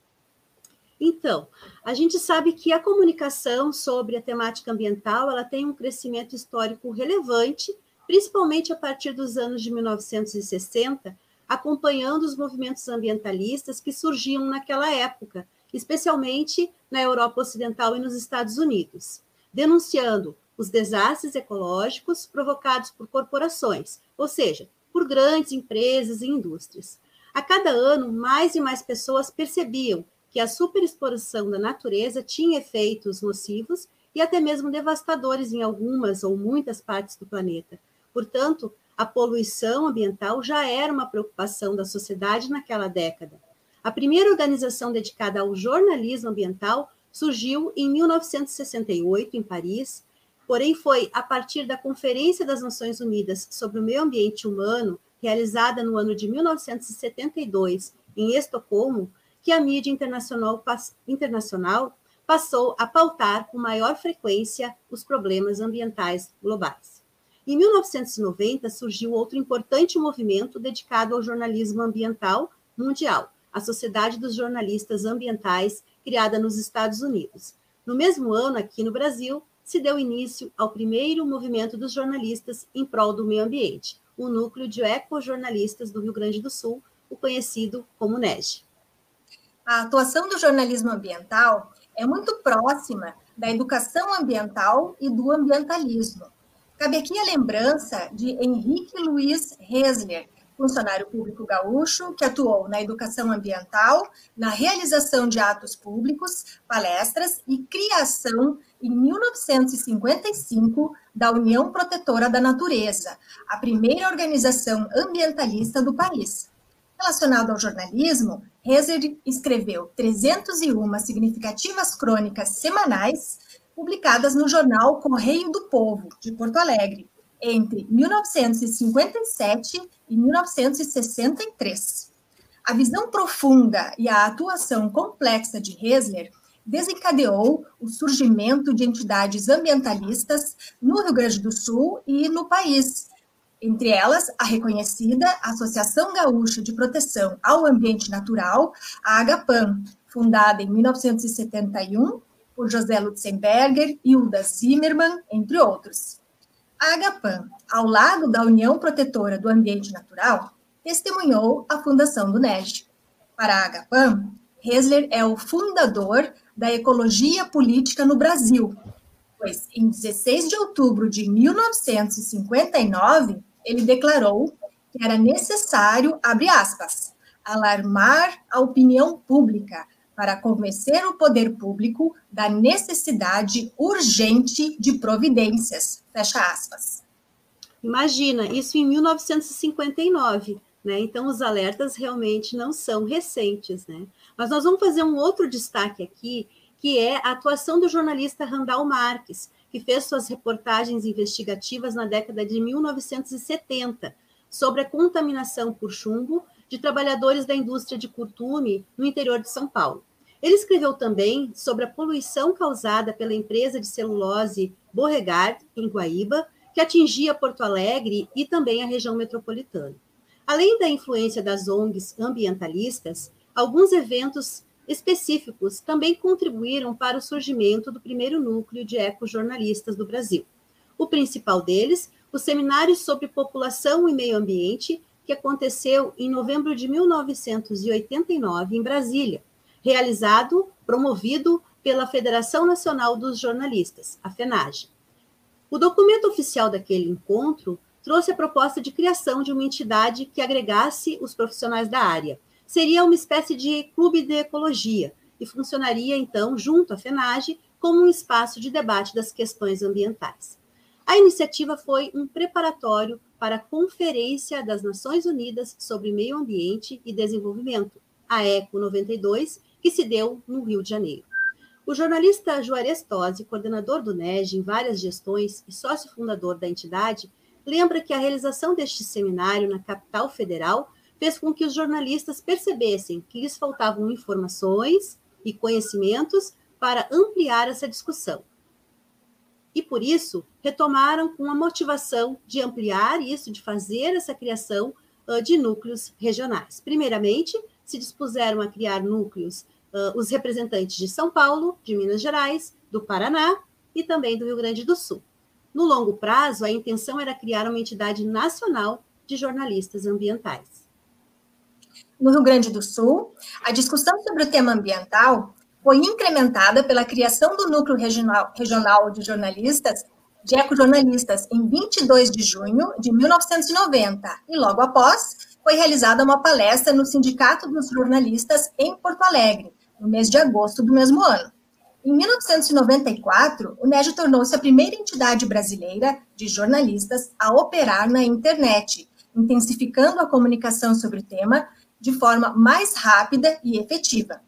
Então, a gente sabe que a comunicação sobre a temática ambiental ela tem um crescimento histórico relevante, principalmente a partir dos anos de 1960, acompanhando os movimentos ambientalistas que surgiam naquela época, especialmente na Europa Ocidental e nos Estados Unidos, denunciando os desastres ecológicos provocados por corporações, ou seja, por grandes empresas e indústrias. A cada ano, mais e mais pessoas percebiam que a superexploração da natureza tinha efeitos nocivos e até mesmo devastadores em algumas ou muitas partes do planeta. Portanto, a poluição ambiental já era uma preocupação da sociedade naquela década. A primeira organização dedicada ao jornalismo ambiental surgiu em 1968, em Paris, porém foi a partir da Conferência das Nações Unidas sobre o Meio Ambiente Humano, realizada no ano de 1972 em Estocolmo, que a mídia internacional, internacional passou a pautar com maior frequência os problemas ambientais globais. Em 1990, surgiu outro importante movimento dedicado ao jornalismo ambiental mundial, a Sociedade dos Jornalistas Ambientais, criada nos Estados Unidos. No mesmo ano, aqui no Brasil, se deu início ao primeiro movimento dos jornalistas em prol do meio ambiente, o Núcleo de Ecojornalistas do Rio Grande do Sul, o conhecido como NEG a atuação do jornalismo ambiental é muito próxima da educação ambiental e do ambientalismo. Cabe aqui a lembrança de Henrique Luiz Resler, funcionário público gaúcho que atuou na educação ambiental, na realização de atos públicos, palestras e criação em 1955 da União Protetora da Natureza, a primeira organização ambientalista do país. Relacionado ao jornalismo, Rezer escreveu 301 significativas crônicas semanais publicadas no jornal Correio do Povo, de Porto Alegre, entre 1957 e 1963. A visão profunda e a atuação complexa de Hesler desencadeou o surgimento de entidades ambientalistas no Rio Grande do Sul e no país, entre elas a reconhecida Associação Gaúcha de Proteção ao Ambiente Natural, a AGAPAM, fundada em 1971 por José Lutzenberger e Hilda Zimmermann, entre outros. A AGAPAM, ao lado da União Protetora do Ambiente Natural, testemunhou a fundação do NEG. Para a AGAPAM, Hesler é o fundador da ecologia política no Brasil, pois em 16 de outubro de 1959, ele declarou que era necessário, abre aspas, alarmar a opinião pública para convencer o poder público da necessidade urgente de providências, fecha aspas. Imagina, isso em 1959, né? Então os alertas realmente não são recentes, né? Mas nós vamos fazer um outro destaque aqui, que é a atuação do jornalista Randall Marques, que fez suas reportagens investigativas na década de 1970 sobre a contaminação por chumbo de trabalhadores da indústria de curtume no interior de São Paulo. Ele escreveu também sobre a poluição causada pela empresa de celulose Borregard, em Guaíba, que atingia Porto Alegre e também a região metropolitana. Além da influência das ONGs ambientalistas, alguns eventos específicos também contribuíram para o surgimento do primeiro núcleo de ecojornalistas do Brasil. O principal deles, o Seminário sobre População e Meio Ambiente, que aconteceu em novembro de 1989 em Brasília, realizado, promovido pela Federação Nacional dos Jornalistas, a FENAGE. O documento oficial daquele encontro trouxe a proposta de criação de uma entidade que agregasse os profissionais da área, seria uma espécie de clube de ecologia e funcionaria, então, junto à FENAGE, como um espaço de debate das questões ambientais. A iniciativa foi um preparatório para a Conferência das Nações Unidas sobre Meio Ambiente e Desenvolvimento, a ECO 92, que se deu no Rio de Janeiro. O jornalista Juarez Tosi, coordenador do NEG em várias gestões e sócio fundador da entidade, lembra que a realização deste seminário na capital federal fez com que os jornalistas percebessem que lhes faltavam informações e conhecimentos para ampliar essa discussão. E por isso, retomaram com a motivação de ampliar isso, de fazer essa criação uh, de núcleos regionais. Primeiramente, se dispuseram a criar núcleos uh, os representantes de São Paulo, de Minas Gerais, do Paraná e também do Rio Grande do Sul. No longo prazo, a intenção era criar uma entidade nacional de jornalistas ambientais. No Rio Grande do Sul, a discussão sobre o tema ambiental foi incrementada pela criação do Núcleo Regional, Regional de Jornalistas, de Ecojornalistas, em 22 de junho de 1990, e logo após foi realizada uma palestra no Sindicato dos Jornalistas em Porto Alegre, no mês de agosto do mesmo ano. Em 1994, o NEG tornou-se a primeira entidade brasileira de jornalistas a operar na internet, intensificando a comunicação sobre o tema de forma mais rápida e efetiva.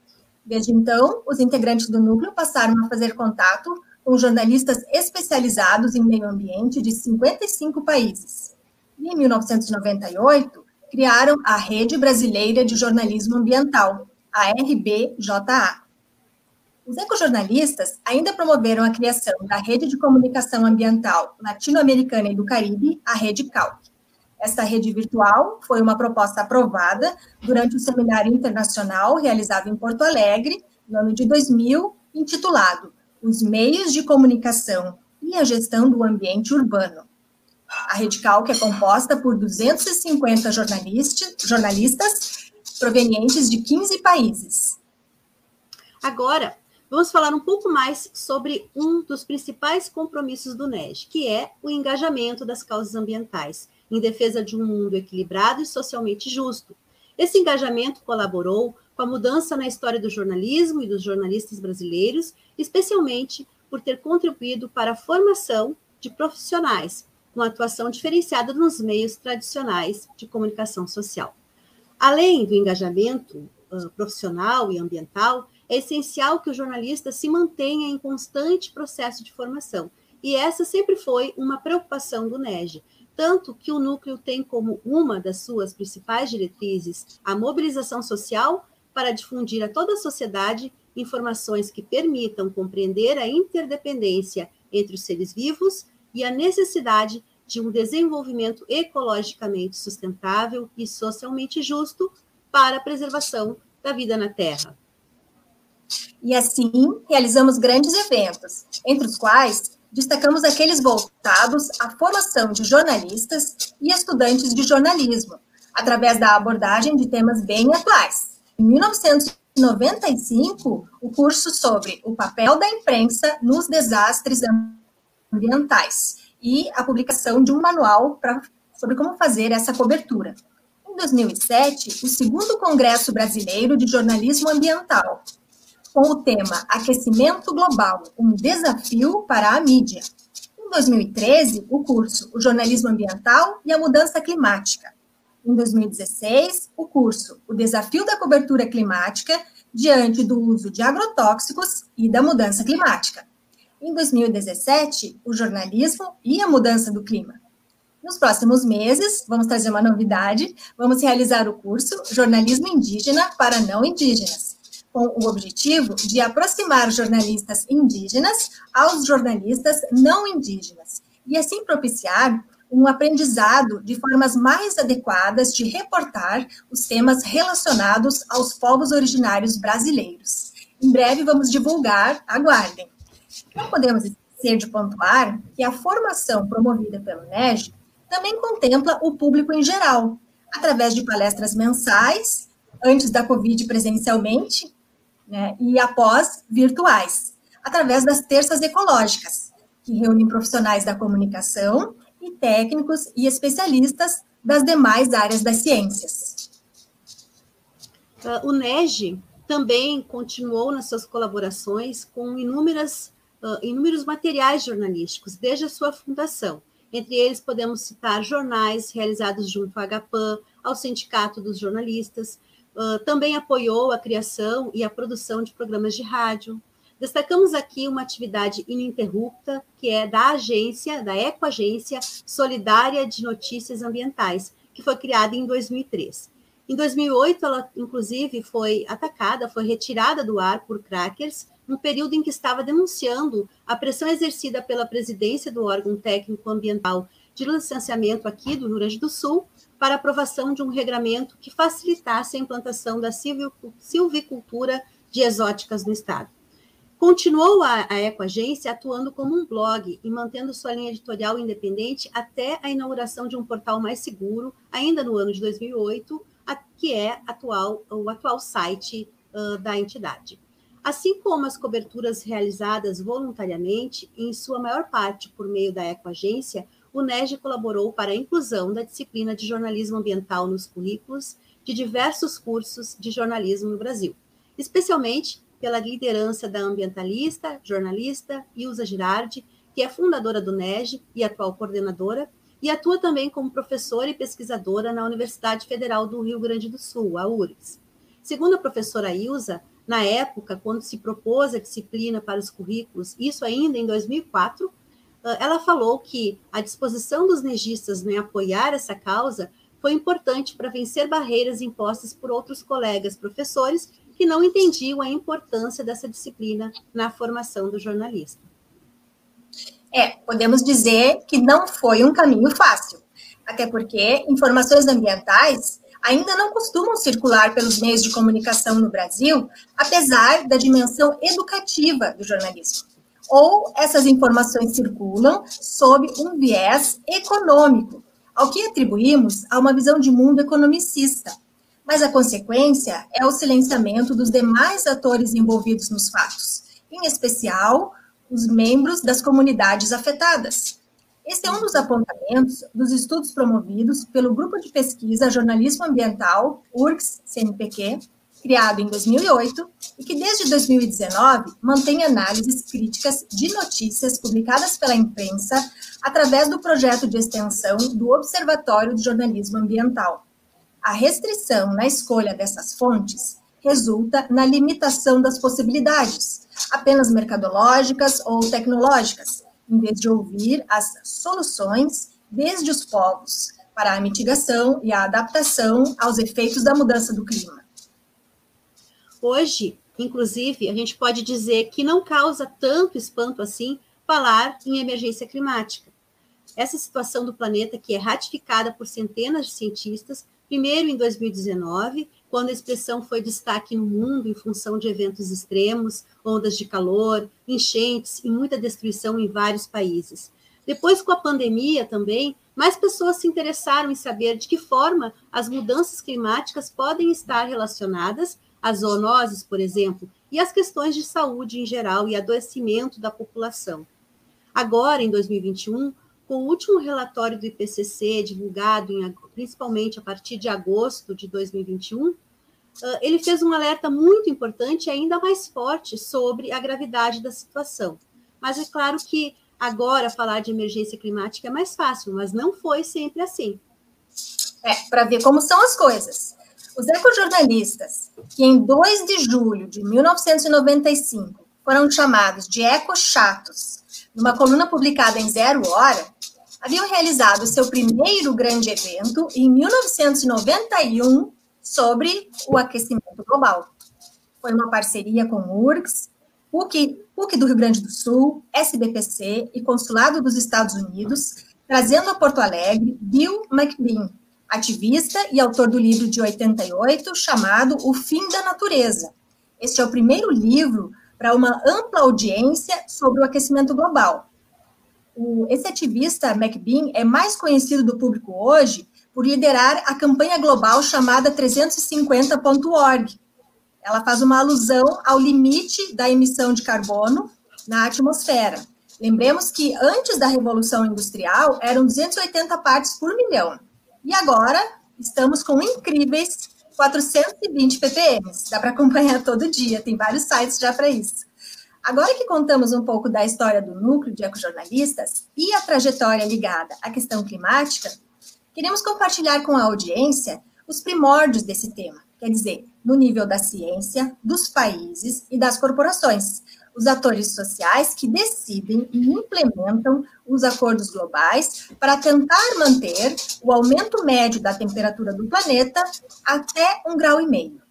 Desde então, os integrantes do núcleo passaram a fazer contato com jornalistas especializados em meio ambiente de 55 países. E, em 1998, criaram a Rede Brasileira de Jornalismo Ambiental, a RBJA. Os ecojornalistas ainda promoveram a criação da Rede de Comunicação Ambiental Latino-Americana e do Caribe, a Rede CALC. Esta rede virtual foi uma proposta aprovada durante o seminário internacional realizado em Porto Alegre, no ano de 2000, intitulado Os Meios de Comunicação e a Gestão do Ambiente Urbano. A Rede CALC é composta por 250 jornalistas provenientes de 15 países. Agora, vamos falar um pouco mais sobre um dos principais compromissos do NEG, que é o engajamento das causas ambientais, em defesa de um mundo equilibrado e socialmente justo. Esse engajamento colaborou com a mudança na história do jornalismo e dos jornalistas brasileiros, especialmente por ter contribuído para a formação de profissionais com atuação diferenciada nos meios tradicionais de comunicação social. Além do engajamento uh, profissional e ambiental, é essencial que o jornalista se mantenha em constante processo de formação. E essa sempre foi uma preocupação do NEG, tanto que o núcleo tem como uma das suas principais diretrizes a mobilização social para difundir a toda a sociedade informações que permitam compreender a interdependência entre os seres vivos e a necessidade de um desenvolvimento ecologicamente sustentável e socialmente justo para a preservação da vida na Terra. E assim, realizamos grandes eventos, entre os quais destacamos aqueles voltados à formação de jornalistas e estudantes de jornalismo, através da abordagem de temas bem atuais. Em 1995, o curso sobre o papel da imprensa nos desastres ambientais e a publicação de um manual pra, sobre como fazer essa cobertura. Em 2007, o segundo Congresso Brasileiro de Jornalismo Ambiental, com o tema Aquecimento Global, um desafio para a mídia. Em 2013, o curso O Jornalismo Ambiental e a Mudança Climática. Em 2016, o curso O Desafio da Cobertura Climática diante do uso de agrotóxicos e da mudança climática. Em 2017, o jornalismo e a mudança do clima. Nos próximos meses, vamos trazer uma novidade: vamos realizar o curso Jornalismo Indígena para Não Indígenas, com o objetivo de aproximar jornalistas indígenas aos jornalistas não indígenas e assim propiciar um aprendizado de formas mais adequadas de reportar os temas relacionados aos povos originários brasileiros. Em breve vamos divulgar, aguardem. Não podemos esquecer de pontuar que a formação promovida pelo NEG também contempla o público em geral, através de palestras mensais, antes da Covid presencialmente, né, e após virtuais, através das terças ecológicas, que reúnem profissionais da comunicação e técnicos e especialistas das demais áreas das ciências. Uh, o NEG também continuou nas suas colaborações com inúmeras, uh, inúmeros materiais jornalísticos, desde a sua fundação. Entre eles, podemos citar jornais realizados junto à HPAN, ao Sindicato dos Jornalistas, uh, também apoiou a criação e a produção de programas de rádio. Destacamos aqui uma atividade ininterrupta, que é da agência, da Ecoagência Solidária de Notícias Ambientais, que foi criada em 2003. Em 2008, ela, inclusive, foi atacada, foi retirada do ar por crackers, no período em que estava denunciando a pressão exercida pela presidência do órgão técnico ambiental de licenciamento aqui do Rio Grande do Sul para aprovação de um regramento que facilitasse a implantação da silvicultura de exóticas no estado. Continuou a, a Ecoagência atuando como um blog e mantendo sua linha editorial independente até a inauguração de um portal mais seguro, ainda no ano de 2008, a, que é atual, o atual site uh, da entidade. Assim como as coberturas realizadas voluntariamente, em sua maior parte por meio da Ecoagência, o NEG colaborou para a inclusão da disciplina de jornalismo ambiental nos currículos de diversos cursos de jornalismo no Brasil, especialmente pela liderança da ambientalista, jornalista Ilza Girardi, que é fundadora do NEG e atual coordenadora, e atua também como professora e pesquisadora na Universidade Federal do Rio Grande do Sul, a URGS. Segundo a professora Ilza, na época, quando se propôs a disciplina para os currículos, isso ainda em 2004, ela falou que a disposição dos negistas em apoiar essa causa foi importante para vencer barreiras impostas por outros colegas professores que não entendiam a importância dessa disciplina na formação do jornalista. É, podemos dizer que não foi um caminho fácil, até porque informações ambientais ainda não costumam circular pelos meios de comunicação no Brasil, apesar da dimensão educativa do jornalismo. Ou essas informações circulam sob um viés econômico, ao que atribuímos a uma visão de mundo economicista, mas a consequência é o silenciamento dos demais atores envolvidos nos fatos, em especial os membros das comunidades afetadas. Este é um dos apontamentos dos estudos promovidos pelo Grupo de Pesquisa Jornalismo Ambiental, URGS-CNPq, criado em 2008 e que desde 2019 mantém análises críticas de notícias publicadas pela imprensa através do projeto de extensão do Observatório de Jornalismo Ambiental. A restrição na escolha dessas fontes resulta na limitação das possibilidades, apenas mercadológicas ou tecnológicas, em vez de ouvir as soluções desde os povos para a mitigação e a adaptação aos efeitos da mudança do clima. Hoje, inclusive, a gente pode dizer que não causa tanto espanto assim falar em emergência climática. Essa situação do planeta, que é ratificada por centenas de cientistas, Primeiro, em 2019, quando a expressão foi destaque no mundo em função de eventos extremos, ondas de calor, enchentes e muita destruição em vários países. Depois, com a pandemia também, mais pessoas se interessaram em saber de que forma as mudanças climáticas podem estar relacionadas às zoonoses, por exemplo, e às questões de saúde em geral e adoecimento da população. Agora, em 2021, com o último relatório do IPCC, divulgado em, principalmente a partir de agosto de 2021, ele fez um alerta muito importante ainda mais forte sobre a gravidade da situação. Mas é claro que agora falar de emergência climática é mais fácil, mas não foi sempre assim. É, para ver como são as coisas. Os ecojornalistas, que em 2 de julho de 1995 foram chamados de ecochatos, numa coluna publicada em Zero Hora, haviam realizado seu primeiro grande evento em 1991 sobre o aquecimento global. Foi uma parceria com o URGS, PUC, PUC do Rio Grande do Sul, SBPC e Consulado dos Estados Unidos, trazendo a Porto Alegre Bill McBean, ativista e autor do livro de 88 chamado O Fim da Natureza. Este é o primeiro livro para uma ampla audiência sobre o aquecimento global, o, esse ativista, McBean, é mais conhecido do público hoje por liderar a campanha global chamada 350.org. Ela faz uma alusão ao limite da emissão de carbono na atmosfera. Lembremos que antes da Revolução Industrial eram 280 partes por milhão. E agora estamos com incríveis 420 ppm. Dá para acompanhar todo dia, tem vários sites já para isso. Agora que contamos um pouco da história do núcleo de ecojornalistas e a trajetória ligada à questão climática, queremos compartilhar com a audiência os primórdios desse tema, quer dizer, no nível da ciência, dos países e das corporações, os atores sociais que decidem e implementam os acordos globais para tentar manter o aumento médio da temperatura do planeta até um grau e meio.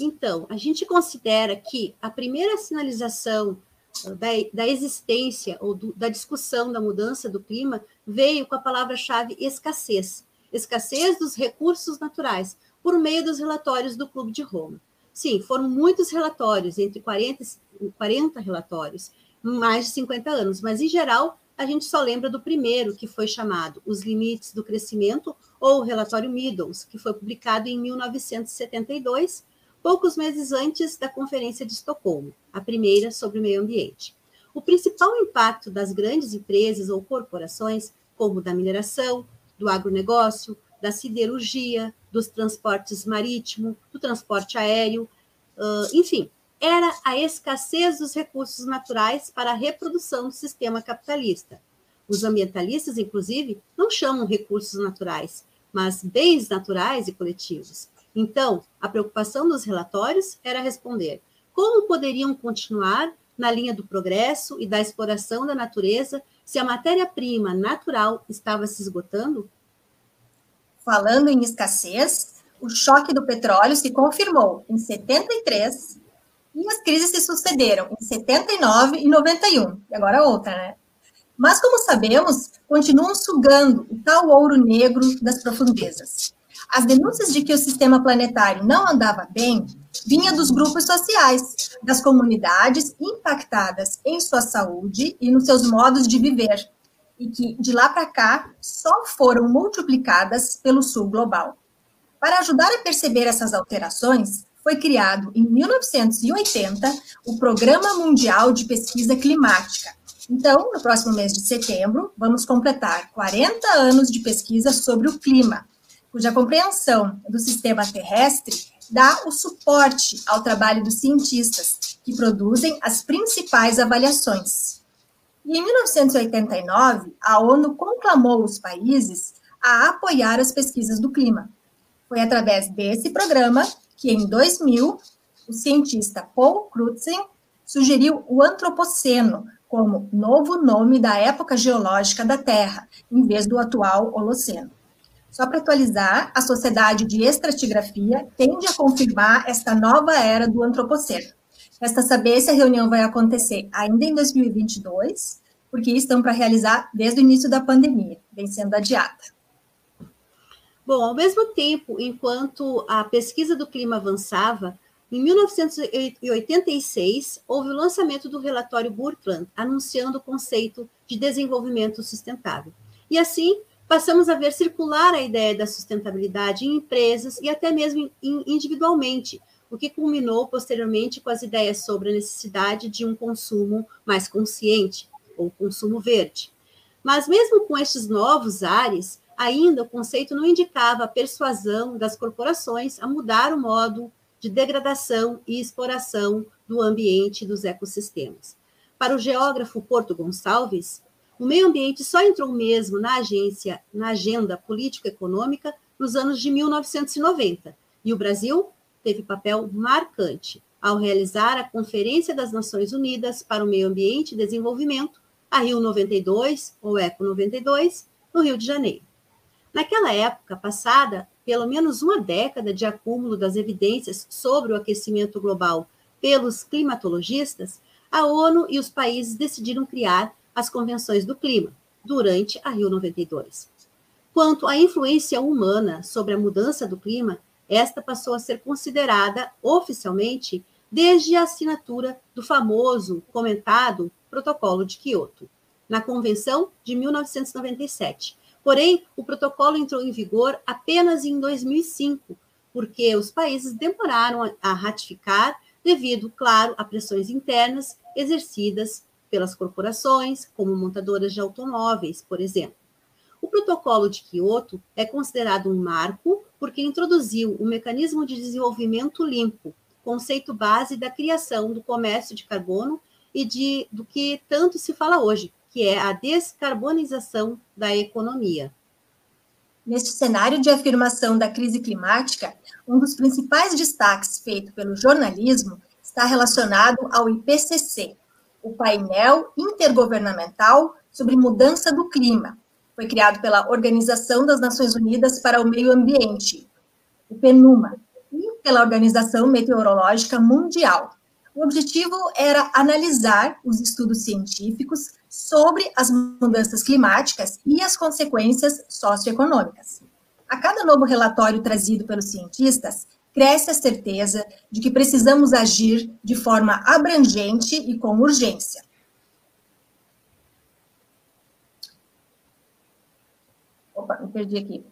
Então, a gente considera que a primeira sinalização uh, da, da existência ou do, da discussão da mudança do clima veio com a palavra-chave escassez escassez dos recursos naturais, por meio dos relatórios do Clube de Roma. sim, foram muitos relatórios, entre 40 e 40 relatórios, mais de 50 anos, mas em geral a gente só lembra do primeiro, que foi chamado Os Limites do Crescimento, ou o relatório Meadows, que foi publicado em 1972, poucos meses antes da Conferência de Estocolmo, a primeira sobre o meio ambiente. O principal impacto das grandes empresas ou corporações, como da mineração, do agronegócio, da siderurgia, dos transportes marítimo, do transporte aéreo, enfim, era a escassez dos recursos naturais para a reprodução do sistema capitalista. Os ambientalistas, inclusive, não chamam recursos naturais, mas bens naturais e coletivos. Então, a preocupação dos relatórios era responder como poderiam continuar na linha do progresso e da exploração da natureza se a matéria-prima natural estava se esgotando? Falando em escassez, o choque do petróleo se confirmou em 73 e as crises se sucederam em 79 e 91, e agora outra, né? Mas, como sabemos, continuam sugando o tal ouro negro das profundezas. As denúncias de que o sistema planetário não andava bem vinha dos grupos sociais, das comunidades impactadas em sua saúde e nos seus modos de viver, e que de lá para cá só foram multiplicadas pelo sul global. Para ajudar a perceber essas alterações, foi criado em 1980 o Programa Mundial de Pesquisa Climática. Então, no próximo mês de setembro, vamos completar 40 anos de pesquisa sobre o clima, cuja compreensão do sistema terrestre dá o suporte ao trabalho dos cientistas, que produzem as principais avaliações. E em 1989, a ONU conclamou os países a apoiar as pesquisas do clima. Foi através desse programa que em 2000 o cientista Paul Crutzen sugeriu o antropoceno como novo nome da época geológica da Terra, em vez do atual Holoceno. Só para atualizar, a Sociedade de Estratigrafia tende a confirmar esta nova era do antropoceno. Resta saber se a reunião vai acontecer ainda em 2022, porque estão para realizar desde o início da pandemia, vem sendo adiada. Bom, ao mesmo tempo, enquanto a pesquisa do clima avançava, em 1986 houve o lançamento do relatório Brundtland, anunciando o conceito de desenvolvimento sustentável. E assim, passamos a ver circular a ideia da sustentabilidade em empresas e até mesmo individualmente, o que culminou posteriormente com as ideias sobre a necessidade de um consumo mais consciente, ou consumo verde. Mas mesmo com estes novos ares, ainda o conceito não indicava a persuasão das corporações a mudar o modo de degradação e exploração do ambiente e dos ecossistemas. Para o geógrafo Porto Gonçalves, o meio ambiente só entrou mesmo na agência, na agenda político-econômica nos anos de 1990, e o Brasil teve papel marcante ao realizar a Conferência das Nações Unidas para o Meio Ambiente e Desenvolvimento, a Rio 92 ou Eco 92, no Rio de Janeiro. Naquela época passada, pelo menos uma década de acúmulo das evidências sobre o aquecimento global pelos climatologistas, a ONU e os países decidiram criar as convenções do clima durante a Rio 92. Quanto à influência humana sobre a mudança do clima, esta passou a ser considerada oficialmente desde a assinatura do famoso, comentado Protocolo de Quioto, na Convenção de 1997, Porém, o protocolo entrou em vigor apenas em 2005, porque os países demoraram a ratificar devido, claro, a pressões internas exercidas pelas corporações, como montadoras de automóveis, por exemplo. O protocolo de Quioto é considerado um marco porque introduziu o mecanismo de desenvolvimento limpo, conceito base da criação do comércio de carbono e de, do que tanto se fala hoje, que é a descarbonização da economia. Neste cenário de afirmação da crise climática, um dos principais destaques feito pelo jornalismo está relacionado ao IPCC, o painel intergovernamental sobre mudança do clima. Foi criado pela Organização das Nações Unidas para o Meio Ambiente, o PNUMA, e pela Organização Meteorológica Mundial. O objetivo era analisar os estudos científicos sobre as mudanças climáticas e as consequências socioeconômicas. A cada novo relatório trazido pelos cientistas, cresce a certeza de que precisamos agir de forma abrangente e com urgência. Opa, me perdi aqui.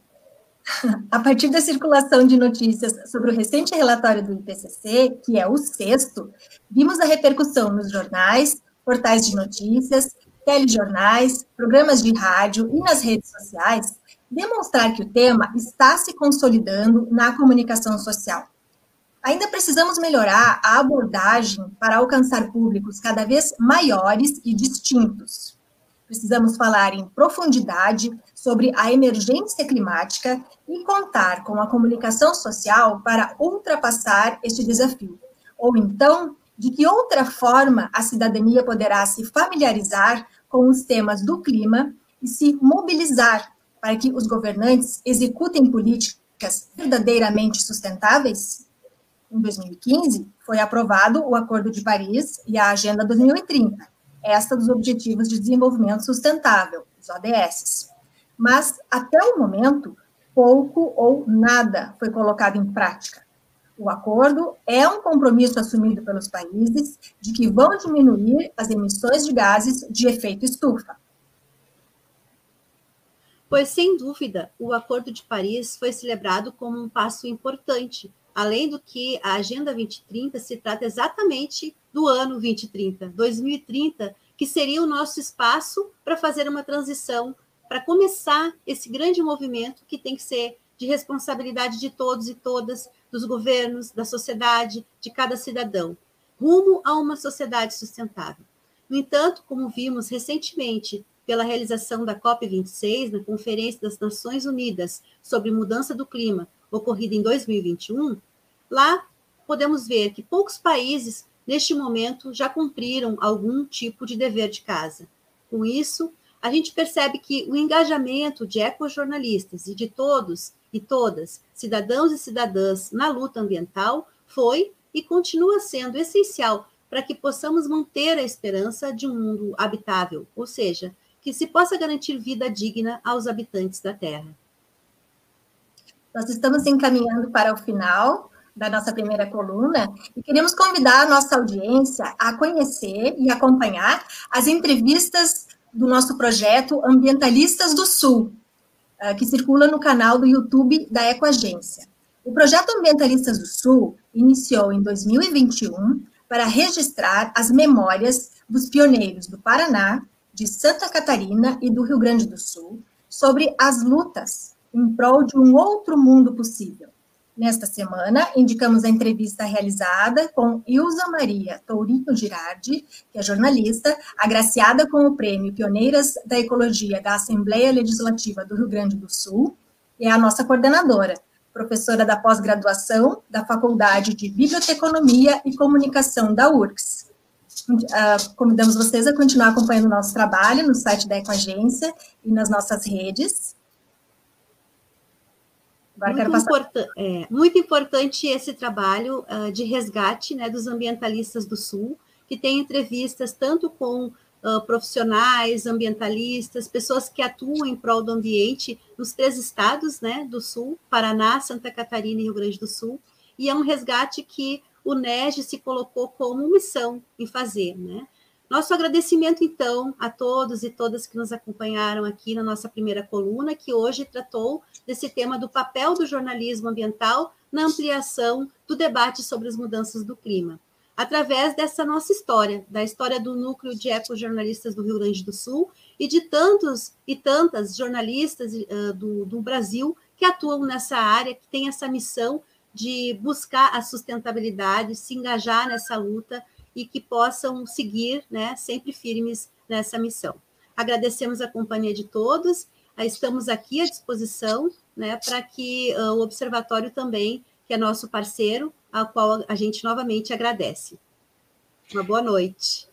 A partir da circulação de notícias sobre o recente relatório do IPCC, que é o sexto, vimos a repercussão nos jornais, portais de notícias, telejornais, programas de rádio e nas redes sociais demonstrar que o tema está se consolidando na comunicação social. Ainda precisamos melhorar a abordagem para alcançar públicos cada vez maiores e distintos. Precisamos falar em profundidade sobre a emergência climática e contar com a comunicação social para ultrapassar este desafio. Ou então, de que outra forma a cidadania poderá se familiarizar com os temas do clima e se mobilizar para que os governantes executem políticas verdadeiramente sustentáveis? Em 2015, foi aprovado o Acordo de Paris e a Agenda 2030, esta dos Objetivos de Desenvolvimento Sustentável, os ODS. Mas, até o momento, pouco ou nada foi colocado em prática. O acordo é um compromisso assumido pelos países de que vão diminuir as emissões de gases de efeito estufa. Pois, sem dúvida, o Acordo de Paris foi celebrado como um passo importante, além do que a Agenda 2030 se trata exatamente do ano 2030, 2030, que seria o nosso espaço para fazer uma transição, para começar esse grande movimento que tem que ser de responsabilidade de todos e todas, dos governos, da sociedade, de cada cidadão, rumo a uma sociedade sustentável. No entanto, como vimos recentemente pela realização da COP26, na Conferência das Nações Unidas sobre Mudança do Clima, ocorrida em 2021, lá podemos ver que poucos países, neste momento, já cumpriram algum tipo de dever de casa. Com isso, a gente percebe que o engajamento de ecojornalistas e de todos e todas, cidadãos e cidadãs, na luta ambiental foi e continua sendo essencial para que possamos manter a esperança de um mundo habitável, ou seja, que se possa garantir vida digna aos habitantes da Terra. Nós estamos encaminhando para o final da nossa primeira coluna e queremos convidar a nossa audiência a conhecer e acompanhar as entrevistas do nosso projeto Ambientalistas do Sul, eh, que circula no canal do YouTube da Ecoagência. O projeto Ambientalistas do Sul iniciou em 2021 para registrar as memórias dos pioneiros do Paraná, de Santa Catarina e do Rio Grande do Sul sobre as lutas em prol de um outro mundo possível. Nesta semana, indicamos a entrevista realizada com Ilza Maria Tourinho Girardi, que é jornalista, agraciada com o prêmio Pioneiras da Ecologia da Assembleia Legislativa do Rio Grande do Sul, e é a nossa coordenadora, professora da pós-graduação da Faculdade de Biblioteconomia e Comunicação da URGS. Uh, convidamos vocês a continuar acompanhando o nosso trabalho no site da Ecoagência e nas nossas redes. Agora muito, passar... é, muito importante esse trabalho uh, de resgate né, dos ambientalistas do Sul, que tem entrevistas tanto com uh, profissionais, ambientalistas, pessoas que atuam em prol do ambiente nos três estados né, do Sul, Paraná, Santa Catarina e Rio Grande do Sul, e é um resgate que o NEG se colocou como missão em fazer, né? Nosso agradecimento, então, a todos e todas que nos acompanharam aqui na nossa primeira coluna, que hoje tratou desse tema do papel do jornalismo ambiental na ampliação do debate sobre as mudanças do clima, através dessa nossa história, da história do núcleo de ecojornalistas do Rio Grande do Sul e de tantos e tantas jornalistas uh, do, do Brasil que atuam nessa área, que tem essa missão de buscar a sustentabilidade, se engajar nessa luta e que possam seguir né, sempre firmes nessa missão. Agradecemos a companhia de todos, ah, estamos aqui à disposição né, para que uh, o Observatório também, que é nosso parceiro, ao qual a gente novamente agradece. Uma boa noite.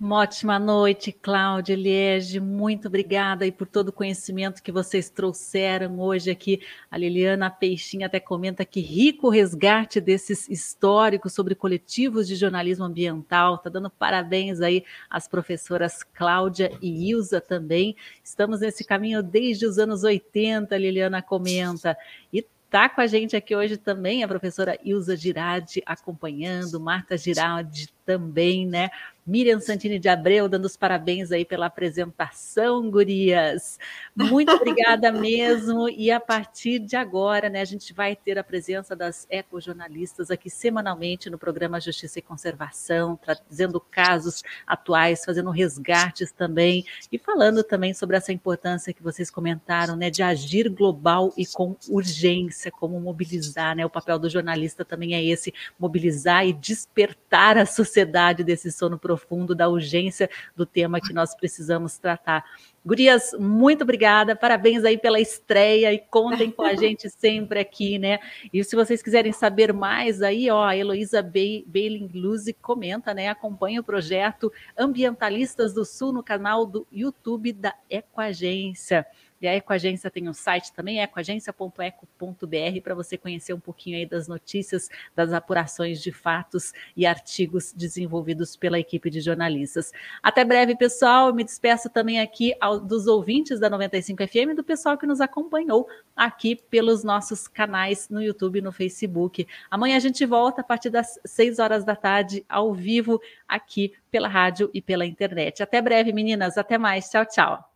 Uma ótima noite, Cláudia Liege. Muito obrigada aí por todo o conhecimento que vocês trouxeram hoje aqui. A Liliana Peixinha até comenta que rico resgate desses históricos sobre coletivos de jornalismo ambiental. Está dando parabéns aí às professoras Cláudia e Ilza também. Estamos nesse caminho desde os anos 80, Liliana comenta. E Está com a gente aqui hoje também a professora Ilza Girardi acompanhando, Marta Girardi também, né? Miriam Santini de Abreu dando os parabéns aí pela apresentação, gurias. Muito obrigada mesmo. E a partir de agora, né, a gente vai ter a presença das ecojornalistas aqui semanalmente no programa Justiça e Conservação, trazendo casos atuais, fazendo resgates também e falando também sobre essa importância que vocês comentaram, né, de agir global e com urgência, como mobilizar, né? O papel do jornalista também é esse, mobilizar e despertar a sociedade desse sono profundo, da urgência do tema que nós precisamos tratar. Gurias, muito obrigada, parabéns aí pela estreia e contem com a gente sempre aqui, né? E se vocês quiserem saber mais aí, ó, a Heloísa Bailing Luzi comenta, né? Acompanha o projeto Ambientalistas do Sul no canal do YouTube da Ecoagência. E a Ecoagência tem um site também, ecoagência.eco.br, para você conhecer um pouquinho aí das notícias, das apurações de fatos e artigos desenvolvidos pela equipe de jornalistas. Até breve, pessoal. Eu me despeço também aqui ao, dos ouvintes da 95 FM e do pessoal que nos acompanhou aqui pelos nossos canais no YouTube e no Facebook. Amanhã a gente volta a partir das 6 horas da tarde, ao vivo, aqui pela rádio e pela internet. Até breve, meninas. Até mais. Tchau, tchau.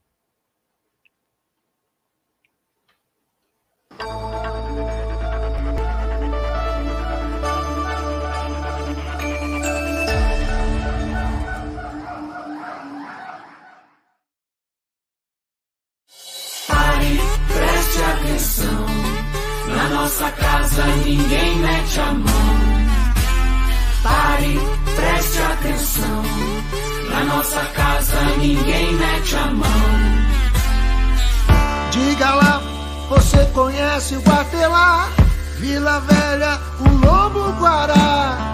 Nossa casa ninguém mete a mão. Pare, preste atenção. Na nossa casa ninguém mete a mão. Diga lá, você conhece o Guatelá? Vila Velha, o Lobo Guará.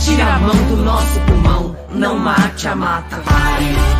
Tira a mão do nosso pulmão, não mate a mata.